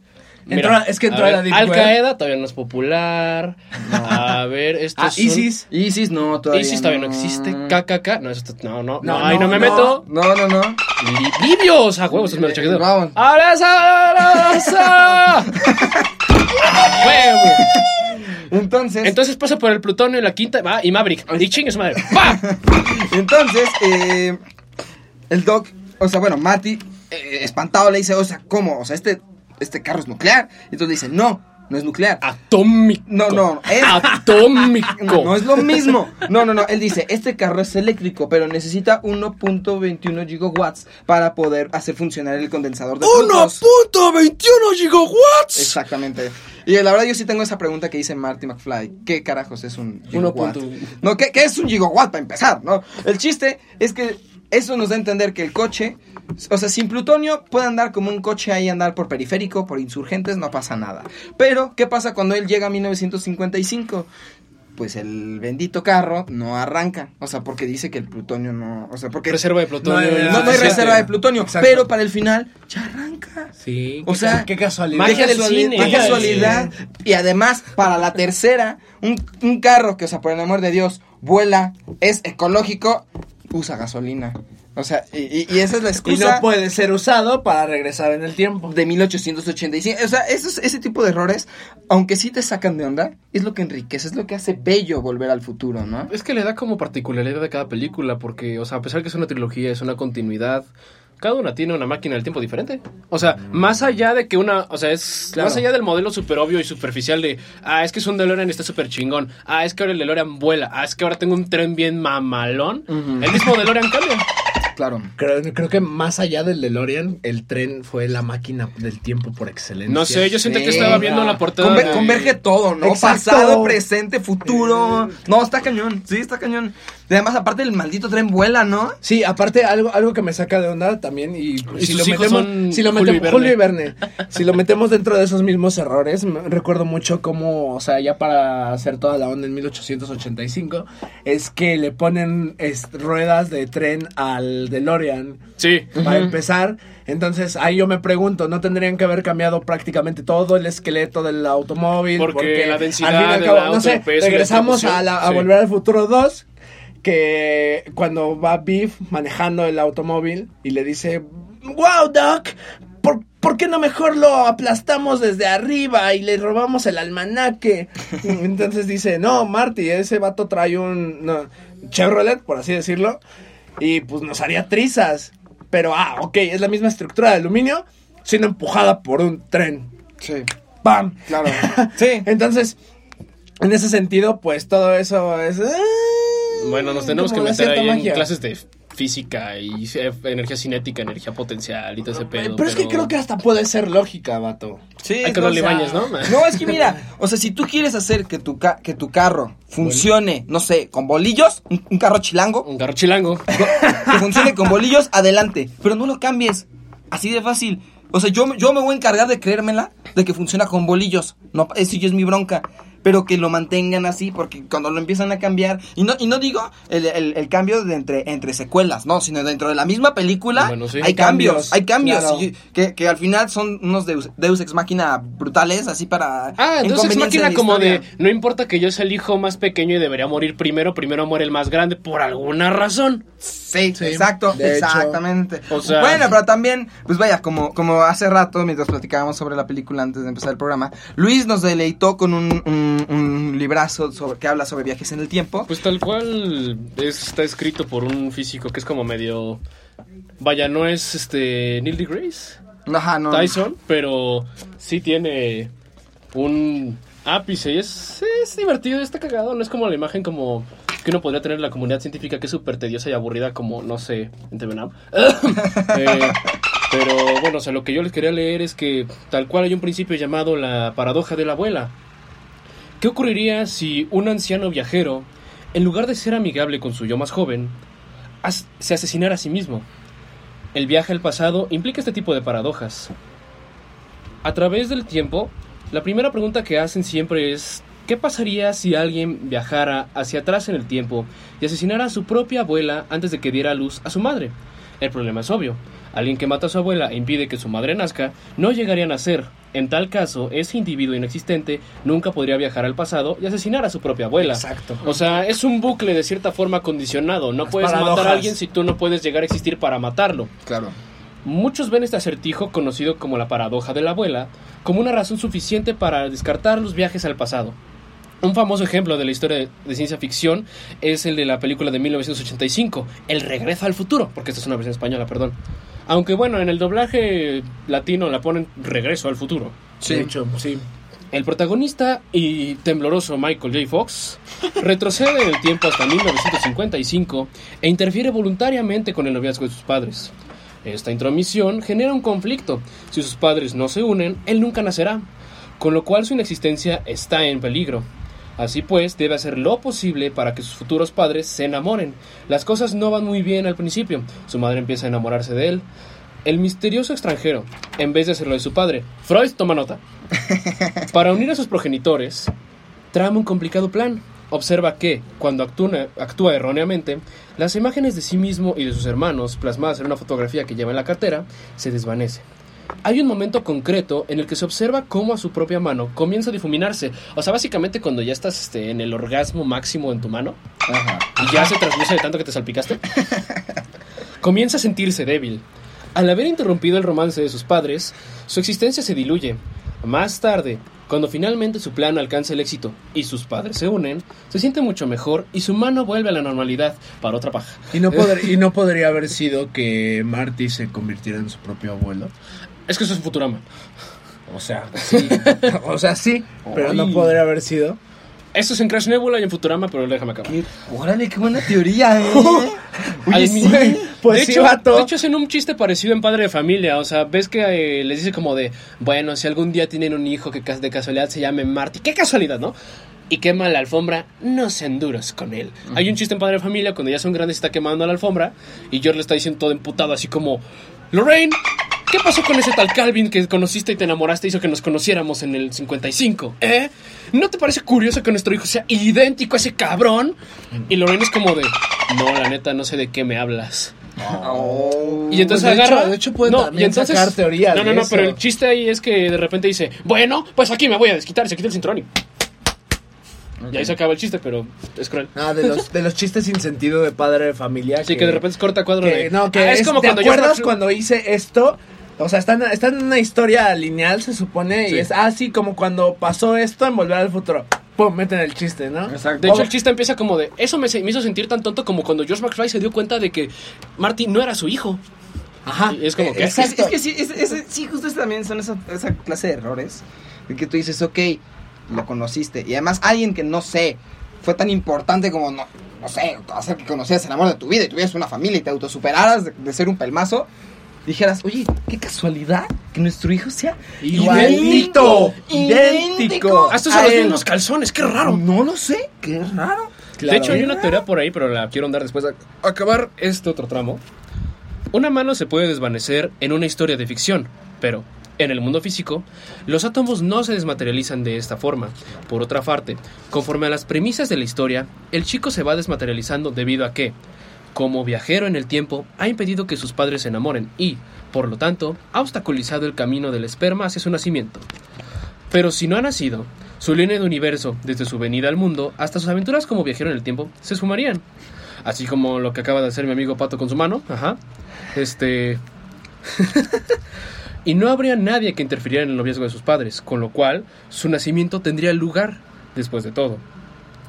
Speaker 4: Entró- es que entró
Speaker 3: a
Speaker 4: a la Deep
Speaker 3: Al
Speaker 4: Web.
Speaker 3: Qaeda todavía no es popular. A ver, esto
Speaker 4: Ah,
Speaker 3: es
Speaker 4: ISIS.
Speaker 5: ISIS no, todavía
Speaker 3: ISIS todavía no existe. KKK, no, esto, no, no, no,
Speaker 4: No,
Speaker 3: ahí no,
Speaker 4: no,
Speaker 3: me
Speaker 4: no.
Speaker 3: meto.
Speaker 5: No, no, no.
Speaker 3: Li- Libios, a huevos, es me lo chequeo.
Speaker 5: Vamos.
Speaker 3: ¡Abraza, abraza! ¡A huevo!
Speaker 5: Entonces,
Speaker 3: Entonces pasa por el plutonio y la quinta, va, y Maverick. Y chingue su madre.
Speaker 5: Entonces, eh, el Doc, o sea, bueno, Marty, eh, espantado, le dice, o sea, ¿cómo? O sea, este, este carro es nuclear. Y entonces le dice, no, no es nuclear.
Speaker 3: Atómico.
Speaker 5: No, no,
Speaker 3: Atómico.
Speaker 5: No, no es lo mismo. No, no, no. Él dice, este carro es eléctrico, pero necesita 1.21 gigawatts para poder hacer funcionar el condensador de flujo.
Speaker 3: 1.21 gigawatts.
Speaker 5: Exactamente. Y la verdad yo sí tengo esa pregunta que dice Marty McFly. ¿Qué carajos es un gigawatt?
Speaker 3: 1.1.
Speaker 5: No, ¿qué, qué es un gigawatt para empezar? ¿no? El chiste es que eso nos da a entender que el coche, o sea, sin plutonio puede andar como un coche ahí, andar por periférico, por insurgentes, no pasa nada. Pero, ¿qué pasa cuando él llega a 1955? Pues el bendito carro no arranca. O sea, porque dice que el plutonio no. O sea, porque.
Speaker 3: Reserva de plutonio.
Speaker 4: No hay-
Speaker 5: no, no hay
Speaker 4: sí,
Speaker 5: reserva de plutonio.
Speaker 4: Exacto.
Speaker 5: Pero para el final, ya arranca.
Speaker 4: Sí.
Speaker 5: O sea,
Speaker 4: qué casualidad.
Speaker 3: Magia del cine.
Speaker 5: qué casualidad. Y además, para la tercera, un, un carro que, o sea, por el amor de Dios, vuela, es ecológico, usa gasolina. O sea, y, y- y esa es la
Speaker 4: Y
Speaker 5: excusa
Speaker 4: no puede ser usado para regresar en el tiempo.
Speaker 5: de 1885. O sea, esos, ese tipo de errores, aunque sí te sacan de onda, es lo que enriquece, es lo que hace bello volver al futuro, ¿no?
Speaker 3: Es que le da como particularidad a cada película, porque, o sea, a pesar que es una trilogía, es una continuidad, cada una tiene una máquina del tiempo diferente. O sea, más allá de que una, o sea, es
Speaker 4: Claro.
Speaker 3: más allá del modelo súper obvio y superficial de, ah, es que es un DeLorean y está súper chingón, ah, es que ahora el DeLorean vuela, ah, es que ahora tengo un tren bien mamalón, el mismo DeLorean cambia.
Speaker 5: Claro.
Speaker 4: Creo, creo que más allá del DeLorean, el tren fue la máquina del tiempo por excelencia.
Speaker 3: No sé, yo siento que estaba viendo la portada.
Speaker 5: Conver-
Speaker 3: de-
Speaker 5: converge todo, ¿no?
Speaker 4: Exacto.
Speaker 5: Pasado, presente, futuro. No, está cañón. Sí, está cañón. Además, aparte, el maldito tren vuela, ¿no?
Speaker 4: Sí, aparte algo, algo que me saca de onda también y,
Speaker 3: Y
Speaker 4: si, lo metemos, si lo
Speaker 3: Julio
Speaker 4: metemos Julio y Verne, si lo metemos dentro de esos mismos errores, recuerdo mucho cómo, o sea, ya para hacer toda la onda en 1885, es que le ponen es, ruedas de tren al DeLorean
Speaker 3: Sí.
Speaker 4: para empezar. Entonces ahí yo me pregunto, ¿no tendrían que haber cambiado prácticamente todo el esqueleto del automóvil?
Speaker 3: Porque la densidad
Speaker 4: al fin y al cabo, no sé,
Speaker 3: peso
Speaker 4: regresamos a, la- a
Speaker 3: sí.
Speaker 4: volver al futuro 2 que cuando va Biff manejando el automóvil y le dice, wow, Doc, ¿por, por qué no mejor lo aplastamos desde arriba y le robamos el almanaque? Entonces dice, no, Marty, ese vato trae un no, Chevrolet, por así decirlo, y pues nos haría trizas. Pero, ah, ok, es la misma estructura de aluminio, siendo empujada por un tren.
Speaker 5: Sí.
Speaker 4: ¡Pam!
Speaker 5: Claro. Sí.
Speaker 4: Entonces, en ese sentido, pues todo eso es... ah,
Speaker 3: Bueno, nos tenemos que meter en clases de física y eh, energía cinética, energía potencial y todo ese pedo.
Speaker 4: Pero es que creo que hasta puede ser lógica, vato.
Speaker 5: Sí,
Speaker 3: Hay que
Speaker 5: no,
Speaker 3: darle
Speaker 5: o sea,
Speaker 3: baños, ¿no?
Speaker 5: No, es que mira, o sea, si tú quieres hacer que tu, ca- que tu carro funcione, no sé, con bolillos, un, un carro chilango,
Speaker 3: Un carro chilango.
Speaker 5: que funcione con bolillos, adelante. Pero no lo cambies. Así de fácil. O sea, yo, yo me voy a encargar de creérmela de que funciona con bolillos. No, eso ya es mi bronca. Pero que lo mantengan así, porque cuando lo empiezan a cambiar. Y no, y no digo el, el- el cambio de entre, entre secuelas, no, sino dentro de la misma película.
Speaker 3: Bueno, sí.
Speaker 5: Hay cambios,
Speaker 4: Cambios,
Speaker 5: hay cambios.
Speaker 4: claro.
Speaker 5: y- que, que al final son unos Deus, Deus ex máquina brutales, así para.
Speaker 3: Ah, entonces es
Speaker 5: inconveniencia
Speaker 3: máquina como de, no importa que yo sea el hijo más pequeño y debería morir primero, primero muere el más grande por alguna razón.
Speaker 5: Sí,
Speaker 4: Sí,
Speaker 5: exacto, exactamente.
Speaker 3: O sea-
Speaker 5: bueno, pero también, pues vaya, como, como hace rato, mientras platicábamos sobre la película antes de empezar el programa, Luis nos deleitó con un, un, un librazo sobre, que habla sobre viajes en el tiempo.
Speaker 3: Pues tal cual es- está escrito por un físico que es como medio... Vaya, no es este Neil deGrasse
Speaker 5: Ajá, no.
Speaker 3: Tyson, pero sí tiene un ápice y es, es divertido, está cagado, no es como la imagen como que uno podría tener en la comunidad científica que es súper tediosa y aburrida como, no sé, en TV Now. Eh, pero bueno, o sea, lo que yo les quería leer es que tal cual hay un principio llamado la paradoja de la abuela. ¿Qué ocurriría si un anciano viajero, en lugar de ser amigable con su yo más joven, se asesinara a sí mismo? El viaje al pasado implica este tipo de paradojas. A través del tiempo, la primera pregunta que hacen siempre es, ¿qué pasaría si alguien viajara hacia atrás en el tiempo y asesinara a su propia abuela antes de que diera luz a su madre? El problema es obvio. Alguien que mata a su abuela e impide que su madre nazca no llegaría a nacer. En tal caso, ese individuo inexistente nunca podría viajar al pasado y asesinar a su propia abuela.
Speaker 4: Exacto.
Speaker 3: O sea, es un bucle de cierta forma condicionado. No
Speaker 4: Las
Speaker 3: puedes matar a alguien si tú no puedes llegar a existir para matarlo.
Speaker 5: Claro.
Speaker 3: Muchos ven este acertijo, conocido como la paradoja de la abuela, como una razón suficiente para descartar los viajes al pasado. Un famoso ejemplo de la historia de, de ciencia ficción es el de la película de 1985, El regreso al futuro, porque esta es una versión española, perdón. Aunque bueno, en el doblaje latino la ponen Regreso al futuro.
Speaker 4: De hecho, sí.
Speaker 3: El protagonista y tembloroso Michael J. Fox retrocede en el tiempo hasta 1955 e interfiere voluntariamente con el noviazgo de sus padres. Esta intromisión genera un conflicto. Si sus padres no se unen, él nunca nacerá, con lo cual su inexistencia está en peligro. Así pues, debe hacer lo posible para que sus futuros padres se enamoren. Las cosas no van muy bien al principio. Su madre empieza a enamorarse de él. El misterioso extranjero, en vez de hacerlo de su padre, Freud toma nota. Para unir a sus progenitores, trama un complicado plan. Observa que, cuando actúa, actúa erróneamente, las imágenes de sí mismo y de sus hermanos, plasmadas en una fotografía que lleva en la cartera, se desvanecen. Hay un momento concreto en el que se observa cómo a su propia mano comienza a difuminarse. O sea, básicamente cuando ya estás este, en el orgasmo máximo en tu mano
Speaker 5: Ajá.
Speaker 3: y ya se transluce de tanto que te salpicaste, comienza a sentirse débil. Al haber interrumpido el romance de sus padres, su existencia se diluye. Más tarde, cuando finalmente su plan alcanza el éxito y sus padres se unen, se siente mucho mejor y su mano vuelve a la normalidad para otra paja.
Speaker 4: Y no, poder- y no podría haber sido que Marty se convirtiera en su propio abuelo.
Speaker 3: Es que eso es Futurama.
Speaker 4: O sea, sí. o sea, sí, pero no
Speaker 5: Ay.
Speaker 4: podría haber sido.
Speaker 3: Esto es en Crash Nebula y en Futurama, pero déjame acabar.
Speaker 5: Qué- órale, qué buena teoría, ¿eh? Oye,
Speaker 3: Al
Speaker 5: sí.
Speaker 4: Pues
Speaker 3: de
Speaker 4: sí,
Speaker 3: hecho,
Speaker 4: vato.
Speaker 3: De hecho, hacen un chiste parecido en Padre de Familia. O sea, ves que eh, les dice como de, bueno, si algún día tienen un hijo que de casualidad se llame Marty. ¡Qué casualidad, no! Y quema la alfombra, no sean duros con él. Hay un chiste en Padre de Familia cuando ya son grandes y está quemando la alfombra. Y George le está diciendo todo emputado, así como, Lorraine, ¿qué pasó con ese tal Calvin que conociste y te enamoraste? Hizo que nos conociéramos en el 55. ¿Eh? ¿No te parece curioso que nuestro hijo sea idéntico a ese cabrón? Y Lorraine es como de, no, la neta, no sé de qué me hablas.
Speaker 5: Oh.
Speaker 3: Y entonces
Speaker 4: Pues de
Speaker 3: agarra.
Speaker 4: hecho- de hecho pueden
Speaker 3: no,
Speaker 4: también sacar teorías
Speaker 3: No, no, no,
Speaker 4: eso.
Speaker 3: pero el chiste ahí es que de repente dice, bueno, pues aquí me voy a desquitar, y se quita el cinturón y. Y ahí se acaba el chiste, pero es cruel.
Speaker 4: Ah, de los, de los chistes sin sentido de padre de familia.
Speaker 3: Así que de repente corta cuadro
Speaker 4: que-
Speaker 3: de.
Speaker 4: no, que
Speaker 3: Ah,
Speaker 4: es,
Speaker 3: como
Speaker 4: ¿te
Speaker 3: cuando
Speaker 4: acuerdas cuando hice esto? O sea, están, están en una historia lineal, se supone,
Speaker 3: Sí.
Speaker 4: y es así como cuando pasó esto en Volver al Futuro. Pum, meten el chiste, ¿no?
Speaker 5: Exacto.
Speaker 3: De hecho, el chiste empieza como de. Eso me, hizo sentir tan tonto como cuando George McFly se dio cuenta de que Marty no era su hijo.
Speaker 4: Ajá.
Speaker 3: Y es como que-
Speaker 5: Es, es que sí, es- es- sí, justo también son esa, esa clase de errores. De que tú dices, ok, lo conociste. Y además alguien que no sé, fue tan importante como, no, no sé, hacer que conocieras el amor de tu vida y tuvieras una familia y te autosuperaras de, de ser un pelmazo. Dijeras, oye, qué casualidad que nuestro hijo sea
Speaker 4: idéntico.
Speaker 3: Hasta
Speaker 4: a
Speaker 3: usa los
Speaker 4: él.
Speaker 3: mismos calzones, qué raro.
Speaker 5: No lo sé, qué raro.
Speaker 3: De hecho, hay una teoría por ahí, pero la quiero andar después de acabar este otro tramo. Una mano se puede desvanecer en una historia de ficción, pero en el mundo físico, los átomos no se desmaterializan de esta forma. Por otra parte, conforme a las premisas de la historia, el chico se va desmaterializando debido a que, como viajero en el tiempo, ha impedido que sus padres se enamoren y, por lo tanto, ha obstaculizado el camino del esperma hacia su nacimiento. Pero si no ha nacido, su línea de universo, desde su venida al mundo hasta sus aventuras como viajero en el tiempo, se sumarían. Así como lo que acaba de hacer mi amigo Pato con su mano, ajá. Este. y no habría nadie que interfiriera en el noviazgo de sus padres, con lo cual su nacimiento tendría lugar después de todo.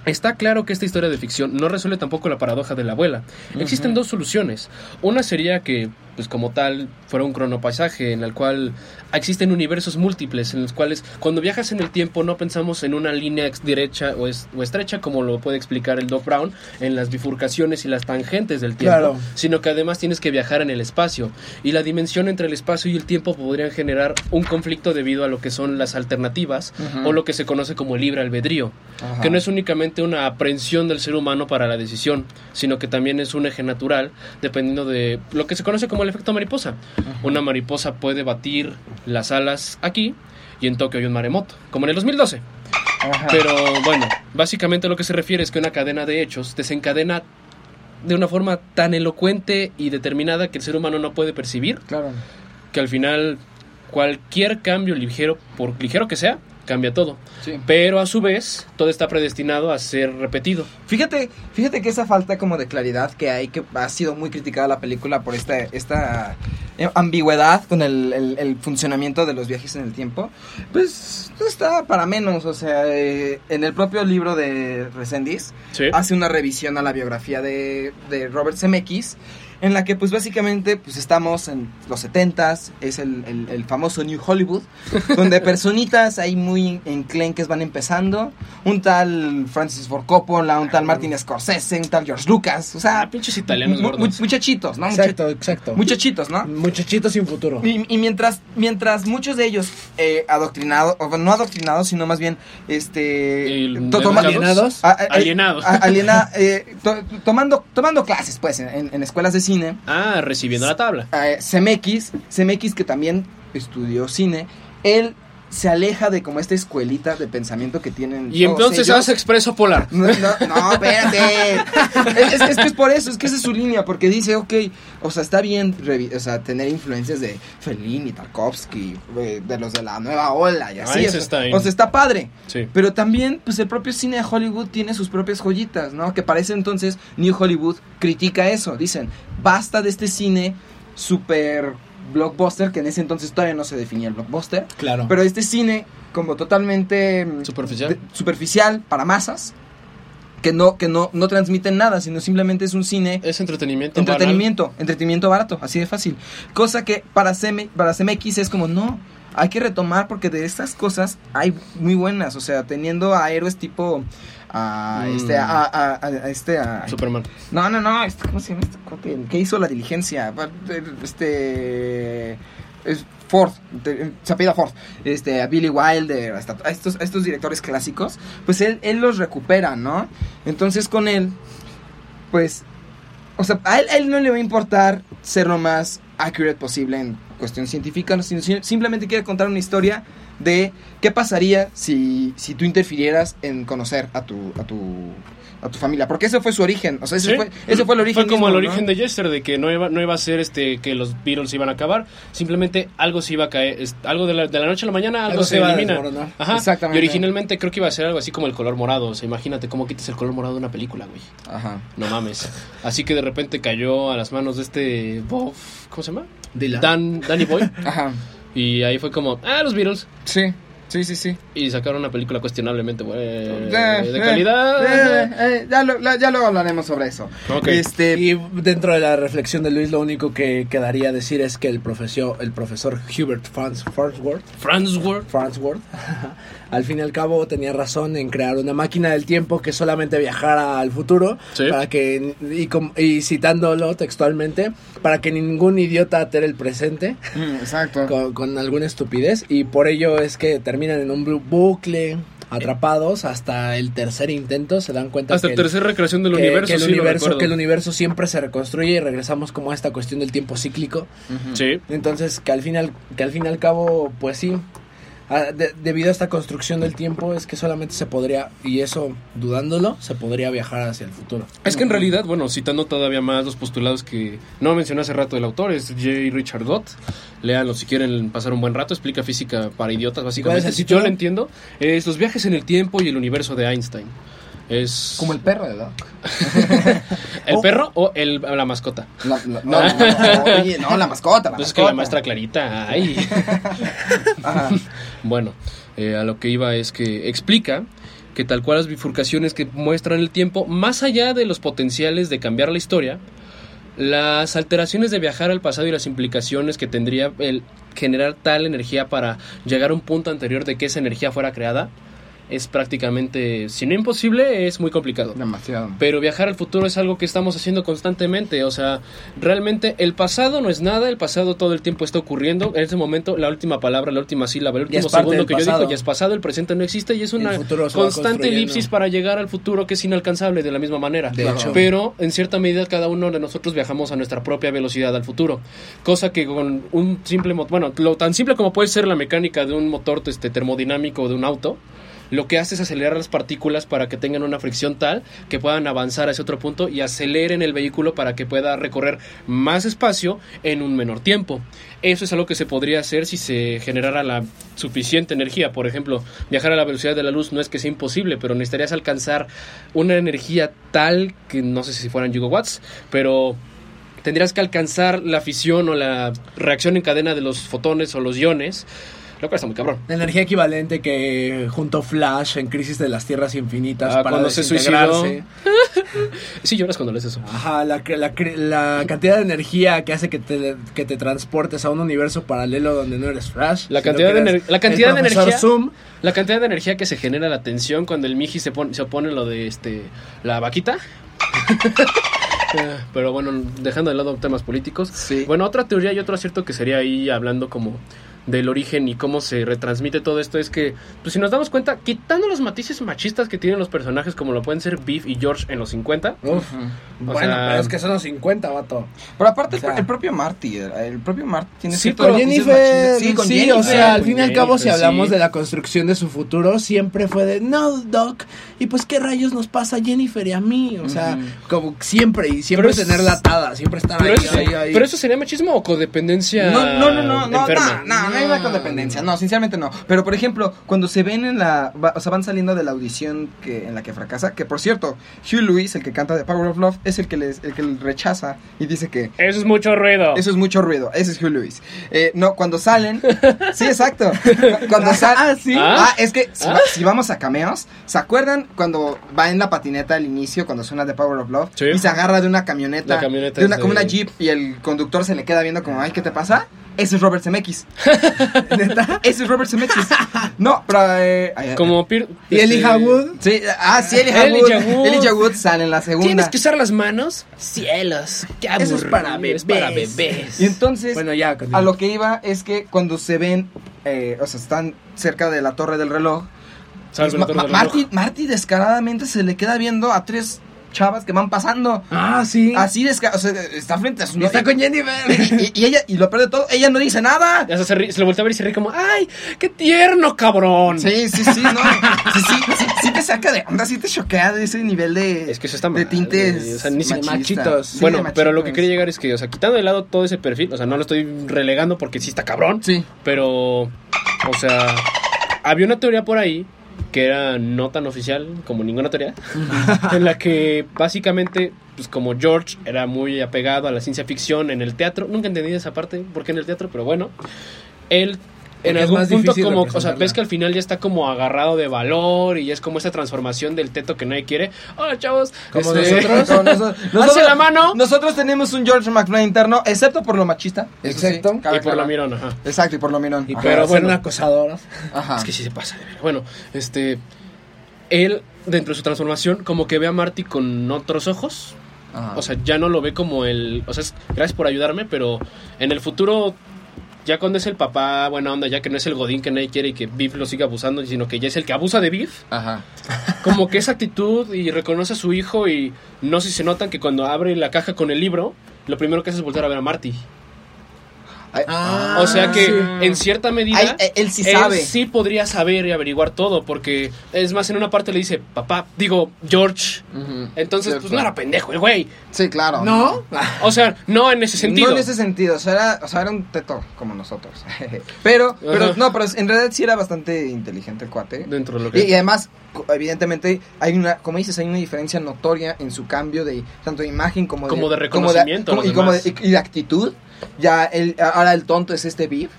Speaker 3: Está claro que esta historia de ficción no resuelve tampoco la paradoja de la abuela. Existen dos soluciones. Una sería que, pues como tal, fuera un cronopasaje en el cual existen universos múltiples, en los cuales cuando viajas en el tiempo no pensamos en una línea derecha o, es- o estrecha, como lo puede explicar el Doc Brown, en las bifurcaciones y las tangentes del tiempo,
Speaker 4: Claro.
Speaker 3: sino que además tienes que viajar en el espacio. Y la dimensión entre el espacio y el tiempo podrían generar un conflicto debido a lo que son las alternativas o lo que se conoce como el libre albedrío
Speaker 5: Ajá.
Speaker 3: que no es únicamente una aprehensión del ser humano para la decisión, sino que también es un eje natural dependiendo de lo que se conoce como el efecto mariposa. Una mariposa puede batir las alas aquí y en Tokio hay un maremoto, como en el 2012.
Speaker 5: Ajá.
Speaker 3: Pero bueno, básicamente lo que se refiere es que una cadena de hechos desencadena de una forma tan elocuente y determinada que el ser humano no puede percibir,
Speaker 5: Claro.
Speaker 3: que al final cualquier cambio ligero, por ligero que sea, cambia todo.
Speaker 5: Sí.
Speaker 3: Pero a su vez, todo está predestinado a ser repetido.
Speaker 5: Fíjate, fíjate que esa falta como de claridad que hay, que ha sido muy criticada la película por esta, esta eh, ambigüedad con el, el- el funcionamiento de los viajes en el tiempo, pues no está para menos. O sea, eh, en el propio libro de Resendiz
Speaker 3: Sí.
Speaker 5: hace una revisión a la biografía de, de Robert Zemeckis, en la que pues básicamente pues estamos en los 70s, es el, el- el famoso New Hollywood, donde personitas ahí muy enclenques van empezando, un tal Francis Ford Coppola, un tal Martin Scorsese, un tal George Lucas, o sea,
Speaker 3: Ah, pinches italianos
Speaker 5: mu-
Speaker 3: gordos.
Speaker 5: muchachitos, ¿no?
Speaker 4: Exacto, exacto.
Speaker 5: Muchachitos, ¿no?
Speaker 4: Muchachitos sin futuro.
Speaker 5: Y, y mientras, mientras muchos de ellos eh, adoctrinados, o no adoctrinados, sino más bien este
Speaker 3: educados.
Speaker 4: Alienados.
Speaker 5: a- a-
Speaker 3: Alienados.
Speaker 5: a- aliena- eh, to- tomando, tomando clases, pues, en, en escuelas de cine.
Speaker 3: Ah, recibiendo la tabla.
Speaker 5: Eh, CMX, CMX que también estudió cine, él se aleja de como esta escuelita de pensamiento que tienen.
Speaker 3: Y entonces hace Expreso Polar.
Speaker 5: No, no, no, espérate. es, es- es que es por eso, es que esa es su línea, porque dice, ok, o sea, está bien o sea, tener influencias de Fellini, Tarkovsky, eh, de los de la nueva ola y así. o sea,
Speaker 3: Einstein.
Speaker 5: o sea, está padre.
Speaker 3: Sí.
Speaker 5: Pero también, pues el propio cine de Hollywood tiene sus propias joyitas, ¿no? Que para ese entonces New Hollywood critica eso. Dicen, basta de este cine super blockbuster, que en ese entonces todavía no se definía el blockbuster.
Speaker 4: Claro.
Speaker 5: Pero este cine como totalmente mm,
Speaker 3: Superficial.
Speaker 5: de- superficial para masas, que no que no no transmiten nada, sino simplemente es un cine
Speaker 3: Es entretenimiento.
Speaker 5: entretenimiento, entretenimiento barato, así de fácil. Cosa que para CM, para CMX es como no, hay que retomar porque de estas cosas hay muy buenas, o sea, teniendo a héroes tipo a
Speaker 3: Mm.
Speaker 5: este a, a- a- este a.
Speaker 3: Superman.
Speaker 5: no, no, no, este, ¿cómo se llama este cuate? ¿Qué hizo la diligencia? Este. Es Ford, se apellida Ford. Este, a Billy Wilder, hasta a estos, a estos directores clásicos, pues él, él los recupera, ¿no? Entonces con él, pues. O sea, a él, a él no le va a importar ser lo más accurate posible en cuestión científica, sino sim- simplemente quiere contar una historia de qué pasaría si, si tú interfirieras en conocer a tu, a tu, a tu familia. Porque ese fue su origen. O sea, ese,
Speaker 3: Sí.
Speaker 5: fue, ese fue el origen.
Speaker 3: Fue como
Speaker 5: mismo,
Speaker 3: el
Speaker 5: ¿no?
Speaker 3: origen de Jester, de que no iba, no iba a ser este que los Beatles iban a acabar, simplemente algo se iba a caer, algo de la, de la noche a la mañana, algo,
Speaker 4: Algo
Speaker 3: se,
Speaker 4: se a
Speaker 3: elimina.
Speaker 4: desmoronar.
Speaker 3: Ajá.
Speaker 5: Exactamente.
Speaker 3: Y originalmente creo que iba a ser algo así como el color morado. O sea, imagínate cómo quitas el color morado de una película, güey.
Speaker 5: Ajá.
Speaker 3: No mames. Así que de repente cayó a las manos de este Bob, ¿cómo se llama?
Speaker 4: Dylan.
Speaker 3: Dan, Danny Boy.
Speaker 5: Ajá.
Speaker 3: y ahí fue como, ah, los Beatles.
Speaker 5: Sí. Sí, sí, sí.
Speaker 3: Y sacaron una película cuestionablemente buena,
Speaker 5: Eh,
Speaker 3: de
Speaker 5: eh,
Speaker 3: calidad.
Speaker 5: eh, eh, ya, lo- la- ya luego hablaremos sobre eso.
Speaker 3: Ok.
Speaker 5: Este.
Speaker 4: Y dentro de la reflexión de Luis, lo único que quedaría decir es que el profesor, el profesor Hubert Farns- Farnsworth,
Speaker 3: Farnsworth.
Speaker 4: Farnsworth, al fin y al cabo tenía razón en crear una máquina del tiempo que solamente viajara al futuro,
Speaker 3: Sí.
Speaker 4: para que, y, com- y citándolo textualmente, para que ningún idiota altere el presente
Speaker 5: Mm, exacto.
Speaker 4: con, con alguna estupidez, y por ello es que terminan en un bu- bucle, atrapados hasta el tercer intento, se dan cuenta
Speaker 3: Hasta
Speaker 4: que
Speaker 3: la tercera recreación del
Speaker 4: que-
Speaker 3: universo,
Speaker 4: que el
Speaker 3: sí, lo
Speaker 4: universo,
Speaker 3: recuerdo.
Speaker 4: que el universo siempre se reconstruye y regresamos como a esta cuestión del tiempo cíclico.
Speaker 3: Sí.
Speaker 4: Entonces, que al final, que al fin y al cabo, pues sí, ah, de- debido a esta construcción del tiempo es que solamente se podría, y eso dudándolo, se podría viajar hacia el futuro.
Speaker 3: Es que en realidad, bueno, citando todavía más los postulados que no mencioné hace rato el autor, es J. Richard Gott. Léanlo si quieren pasar un buen rato, explica física para idiotas,
Speaker 4: ¿Cuál es
Speaker 3: básicamente. Si yo lo entiendo, es Los viajes en el tiempo y el universo de Einstein. Es
Speaker 5: Como el perro de Doc.
Speaker 3: ¿El
Speaker 4: Oh.
Speaker 3: perro o el, la mascota.
Speaker 5: La- la- no, no, no, oye, no, la mascota. La
Speaker 3: Entonces que la
Speaker 5: mascota.
Speaker 3: maestra Clarita, ay.
Speaker 5: Ajá.
Speaker 3: Bueno, eh, a lo que iba es que explica que tal cual las bifurcaciones que muestran el tiempo, más allá de los potenciales de cambiar la historia, las alteraciones de viajar al pasado y las implicaciones que tendría el generar tal energía para llegar a un punto anterior de que esa energía fuera creada, es prácticamente, si no imposible, es muy complicado.
Speaker 5: Demasiado.
Speaker 3: Pero viajar al futuro es algo que estamos haciendo constantemente. O sea, realmente el pasado no es nada, el pasado todo el tiempo está ocurriendo. En ese momento, la última palabra, la última sílaba, el último segundo que yo digo ya es pasado, el presente no existe y es una constante elipsis para llegar al futuro que es inalcanzable de la misma manera.
Speaker 4: De hecho.
Speaker 3: Pero en cierta medida cada uno de nosotros viajamos a nuestra propia velocidad al futuro. Cosa que con un simple, mo- bueno, lo tan simple como puede ser la mecánica de un motor este, termodinámico de un auto, lo que hace es acelerar las partículas para que tengan una fricción tal que puedan avanzar a ese otro punto y aceleren el vehículo para que pueda recorrer más espacio en un menor tiempo. Eso es algo que se podría hacer si se generara la suficiente energía. Por ejemplo, viajar a la velocidad de la luz no es que sea imposible, pero necesitarías alcanzar una energía tal que no sé si fueran gigawatts, pero tendrías que alcanzar la fisión o la reacción en cadena de los fotones o los iones, lo cual está muy cabrón.
Speaker 4: La energía equivalente que junto Flash en Crisis de las Tierras Infinitas
Speaker 3: Ah,
Speaker 4: para
Speaker 3: cuando se
Speaker 4: desintegrarse.
Speaker 3: Sí, lloras cuando lees eso.
Speaker 4: Ajá, la, cantidad de energía que hace que te, que te transportes a un universo paralelo donde no eres Flash.
Speaker 3: La cantidad de la cantidad de energía-
Speaker 4: Zoom.
Speaker 3: La cantidad de energía que se genera la tensión cuando el Miji se, pone, se opone a lo de este la vaquita. Eh, Pero bueno, dejando de lado temas políticos.
Speaker 5: Sí.
Speaker 3: Bueno, otra teoría y otro acierto que sería ahí hablando como del origen y cómo se retransmite todo esto es que, pues si nos damos cuenta, quitando los matices machistas que tienen los personajes como lo pueden ser Beef y George en los 50,
Speaker 4: Uf.
Speaker 3: O
Speaker 4: Bueno,
Speaker 3: sea-
Speaker 4: pero es que son los 50, vato.
Speaker 5: Pero aparte,
Speaker 4: O sea-
Speaker 5: el, el propio Marty, el, propio Marty tiene
Speaker 3: Sí, con
Speaker 4: Jennifer.
Speaker 5: Sí, con
Speaker 4: sí,
Speaker 5: Jennifer.
Speaker 4: o sea, al fin y al cabo, si hablamos
Speaker 3: sí.
Speaker 4: de la construcción de su futuro, siempre fue de, no, Doc, y pues qué rayos nos pasa a Jennifer y a mí, o sea, como siempre, y siempre
Speaker 3: Pero es-
Speaker 4: tenerla atada, siempre estar
Speaker 3: pero,
Speaker 4: ahí,
Speaker 3: eso,
Speaker 4: ahí, ahí.
Speaker 3: pero eso sería machismo o codependencia
Speaker 5: No, no, no, no, no,
Speaker 3: enferma.
Speaker 5: no, no, no hay una codependencia, no, sinceramente no. Pero por ejemplo, cuando se ven en la, va- o sea, van saliendo de la audición que en la que fracasa, que por cierto, Hugh Lewis, el que canta The Power of Love, es el que les, el que rechaza y dice que
Speaker 3: Eso es mucho ruido.
Speaker 5: eso es mucho ruido. Ese es Hugh Lewis. Eh, no, cuando salen, sí, exacto. Cu- Cuando salen,
Speaker 4: Ah, sí.
Speaker 3: Ah.
Speaker 5: Ah, es que si,
Speaker 3: Ah.
Speaker 5: va- si vamos a cameos, ¿se acuerdan cuando va en la patineta al inicio, cuando suena The Power of Love?
Speaker 3: Sí.
Speaker 5: Y se agarra de una camioneta,
Speaker 3: La camioneta
Speaker 5: de una,
Speaker 3: es
Speaker 5: como
Speaker 3: de-
Speaker 5: una jeep y el conductor se le queda viendo como, ay, ¿qué te pasa? Ese es Robert Zemeckis. ¿Neta? Ese es Robert Zemeckis. No, pero... eh, ay,
Speaker 3: Como Pir-
Speaker 4: ¿Y Elijah
Speaker 3: este,
Speaker 4: Wood?
Speaker 5: Sí, ah, sí, Elijah Wood.
Speaker 3: Elijah Wood.
Speaker 5: Elijah Wood sale en la segunda.
Speaker 3: ¿Tienes que usar las manos? Cielos, qué
Speaker 4: Eso es
Speaker 3: aburrido,
Speaker 4: para
Speaker 3: es para
Speaker 4: bebés.
Speaker 3: bebés.
Speaker 5: Y entonces,
Speaker 4: Bueno, ya, continúa.
Speaker 5: a lo que iba es que cuando se ven, eh, o sea, están cerca de la torre del reloj,
Speaker 3: reloj.
Speaker 5: Marty, Marty descaradamente se le queda viendo a tres chavas que van pasando.
Speaker 4: Ah, sí.
Speaker 5: Así o sea, está frente a su
Speaker 4: Y está con Jennifer.
Speaker 5: y, y ella, y lo peor de todo, ella no dice nada.
Speaker 3: Ya se, ríe- se lo voltea a ver y se ríe como, ¡ay, qué tierno, cabrón!
Speaker 5: Sí, sí, sí, no. Sí, sí, sí, sí te saca de onda, sí te choquea de ese nivel de.
Speaker 3: Es que eso está
Speaker 5: De
Speaker 3: mal,
Speaker 5: tintes.
Speaker 3: güey, o sea, ni
Speaker 4: machitos.
Speaker 5: Sí,
Speaker 3: bueno,
Speaker 5: de
Speaker 3: pero lo que quería llegar es que, o sea, quitando de lado todo ese perfil, o sea, no lo estoy relegando porque sí está cabrón,
Speaker 5: Sí.
Speaker 3: pero, o sea, había una teoría por ahí que era no tan oficial como ninguna teoría, en la que básicamente, pues como George era muy apegado a la ciencia ficción en el teatro, nunca entendí esa parte, por qué en el teatro, pero bueno, él en algún
Speaker 4: más
Speaker 3: punto como, o sea, ves que al final ya está como agarrado de valor y es como esa transformación del teto que nadie quiere. Hola, chavos.
Speaker 4: Como
Speaker 3: Este,
Speaker 4: nosotros.
Speaker 5: Nosotros,
Speaker 3: Alce la mano.
Speaker 5: Nosotros tenemos un George McFly interno, excepto por lo machista. sí,
Speaker 4: Exacto.
Speaker 3: y por
Speaker 5: aclarar.
Speaker 3: mirona, ajá.
Speaker 5: Exacto, y por lo mirón.
Speaker 4: Y
Speaker 5: Ajá.
Speaker 4: pero
Speaker 3: bueno.
Speaker 4: acosador.
Speaker 5: Ajá.
Speaker 3: Es que sí se pasa de ver. Bueno, este. Él, dentro de su transformación, como que ve a Marty con otros ojos.
Speaker 5: Ajá.
Speaker 3: O sea, ya no lo ve como el. O sea, es- gracias por ayudarme, pero en el futuro. Ya cuando es el papá, buena onda, ya que no es el godín que nadie quiere y que Biff lo siga abusando, sino que ya es el que abusa de Biff,
Speaker 5: Ajá.
Speaker 3: como que esa actitud y reconoce a su hijo y no sé si se notan que cuando abre la caja con el libro, lo primero que hace es volver a ver a Marty.
Speaker 4: Ah,
Speaker 3: o sea que
Speaker 4: sí.
Speaker 3: en cierta medida
Speaker 5: Ay, eh, él sí sabe.
Speaker 3: sí podría saber y averiguar todo porque es más en una parte le dice papá digo George entonces
Speaker 5: Sí,
Speaker 3: pues
Speaker 5: claro.
Speaker 3: no era pendejo el güey
Speaker 5: Sí, claro.
Speaker 4: ¿No?
Speaker 3: o sea no en ese sentido
Speaker 5: No en ese sentido, o sea, era, o sea, era un teto como nosotros. pero, pero, no, pero en realidad sí era bastante inteligente el cuate.
Speaker 3: dentro de lo que
Speaker 5: y además, evidentemente, hay una, como dices, hay una diferencia notoria en su cambio de tanto de imagen como de,
Speaker 3: Como de reconocimiento
Speaker 5: como y, como de, y de actitud. Ya, el, ahora el tonto es este Viv.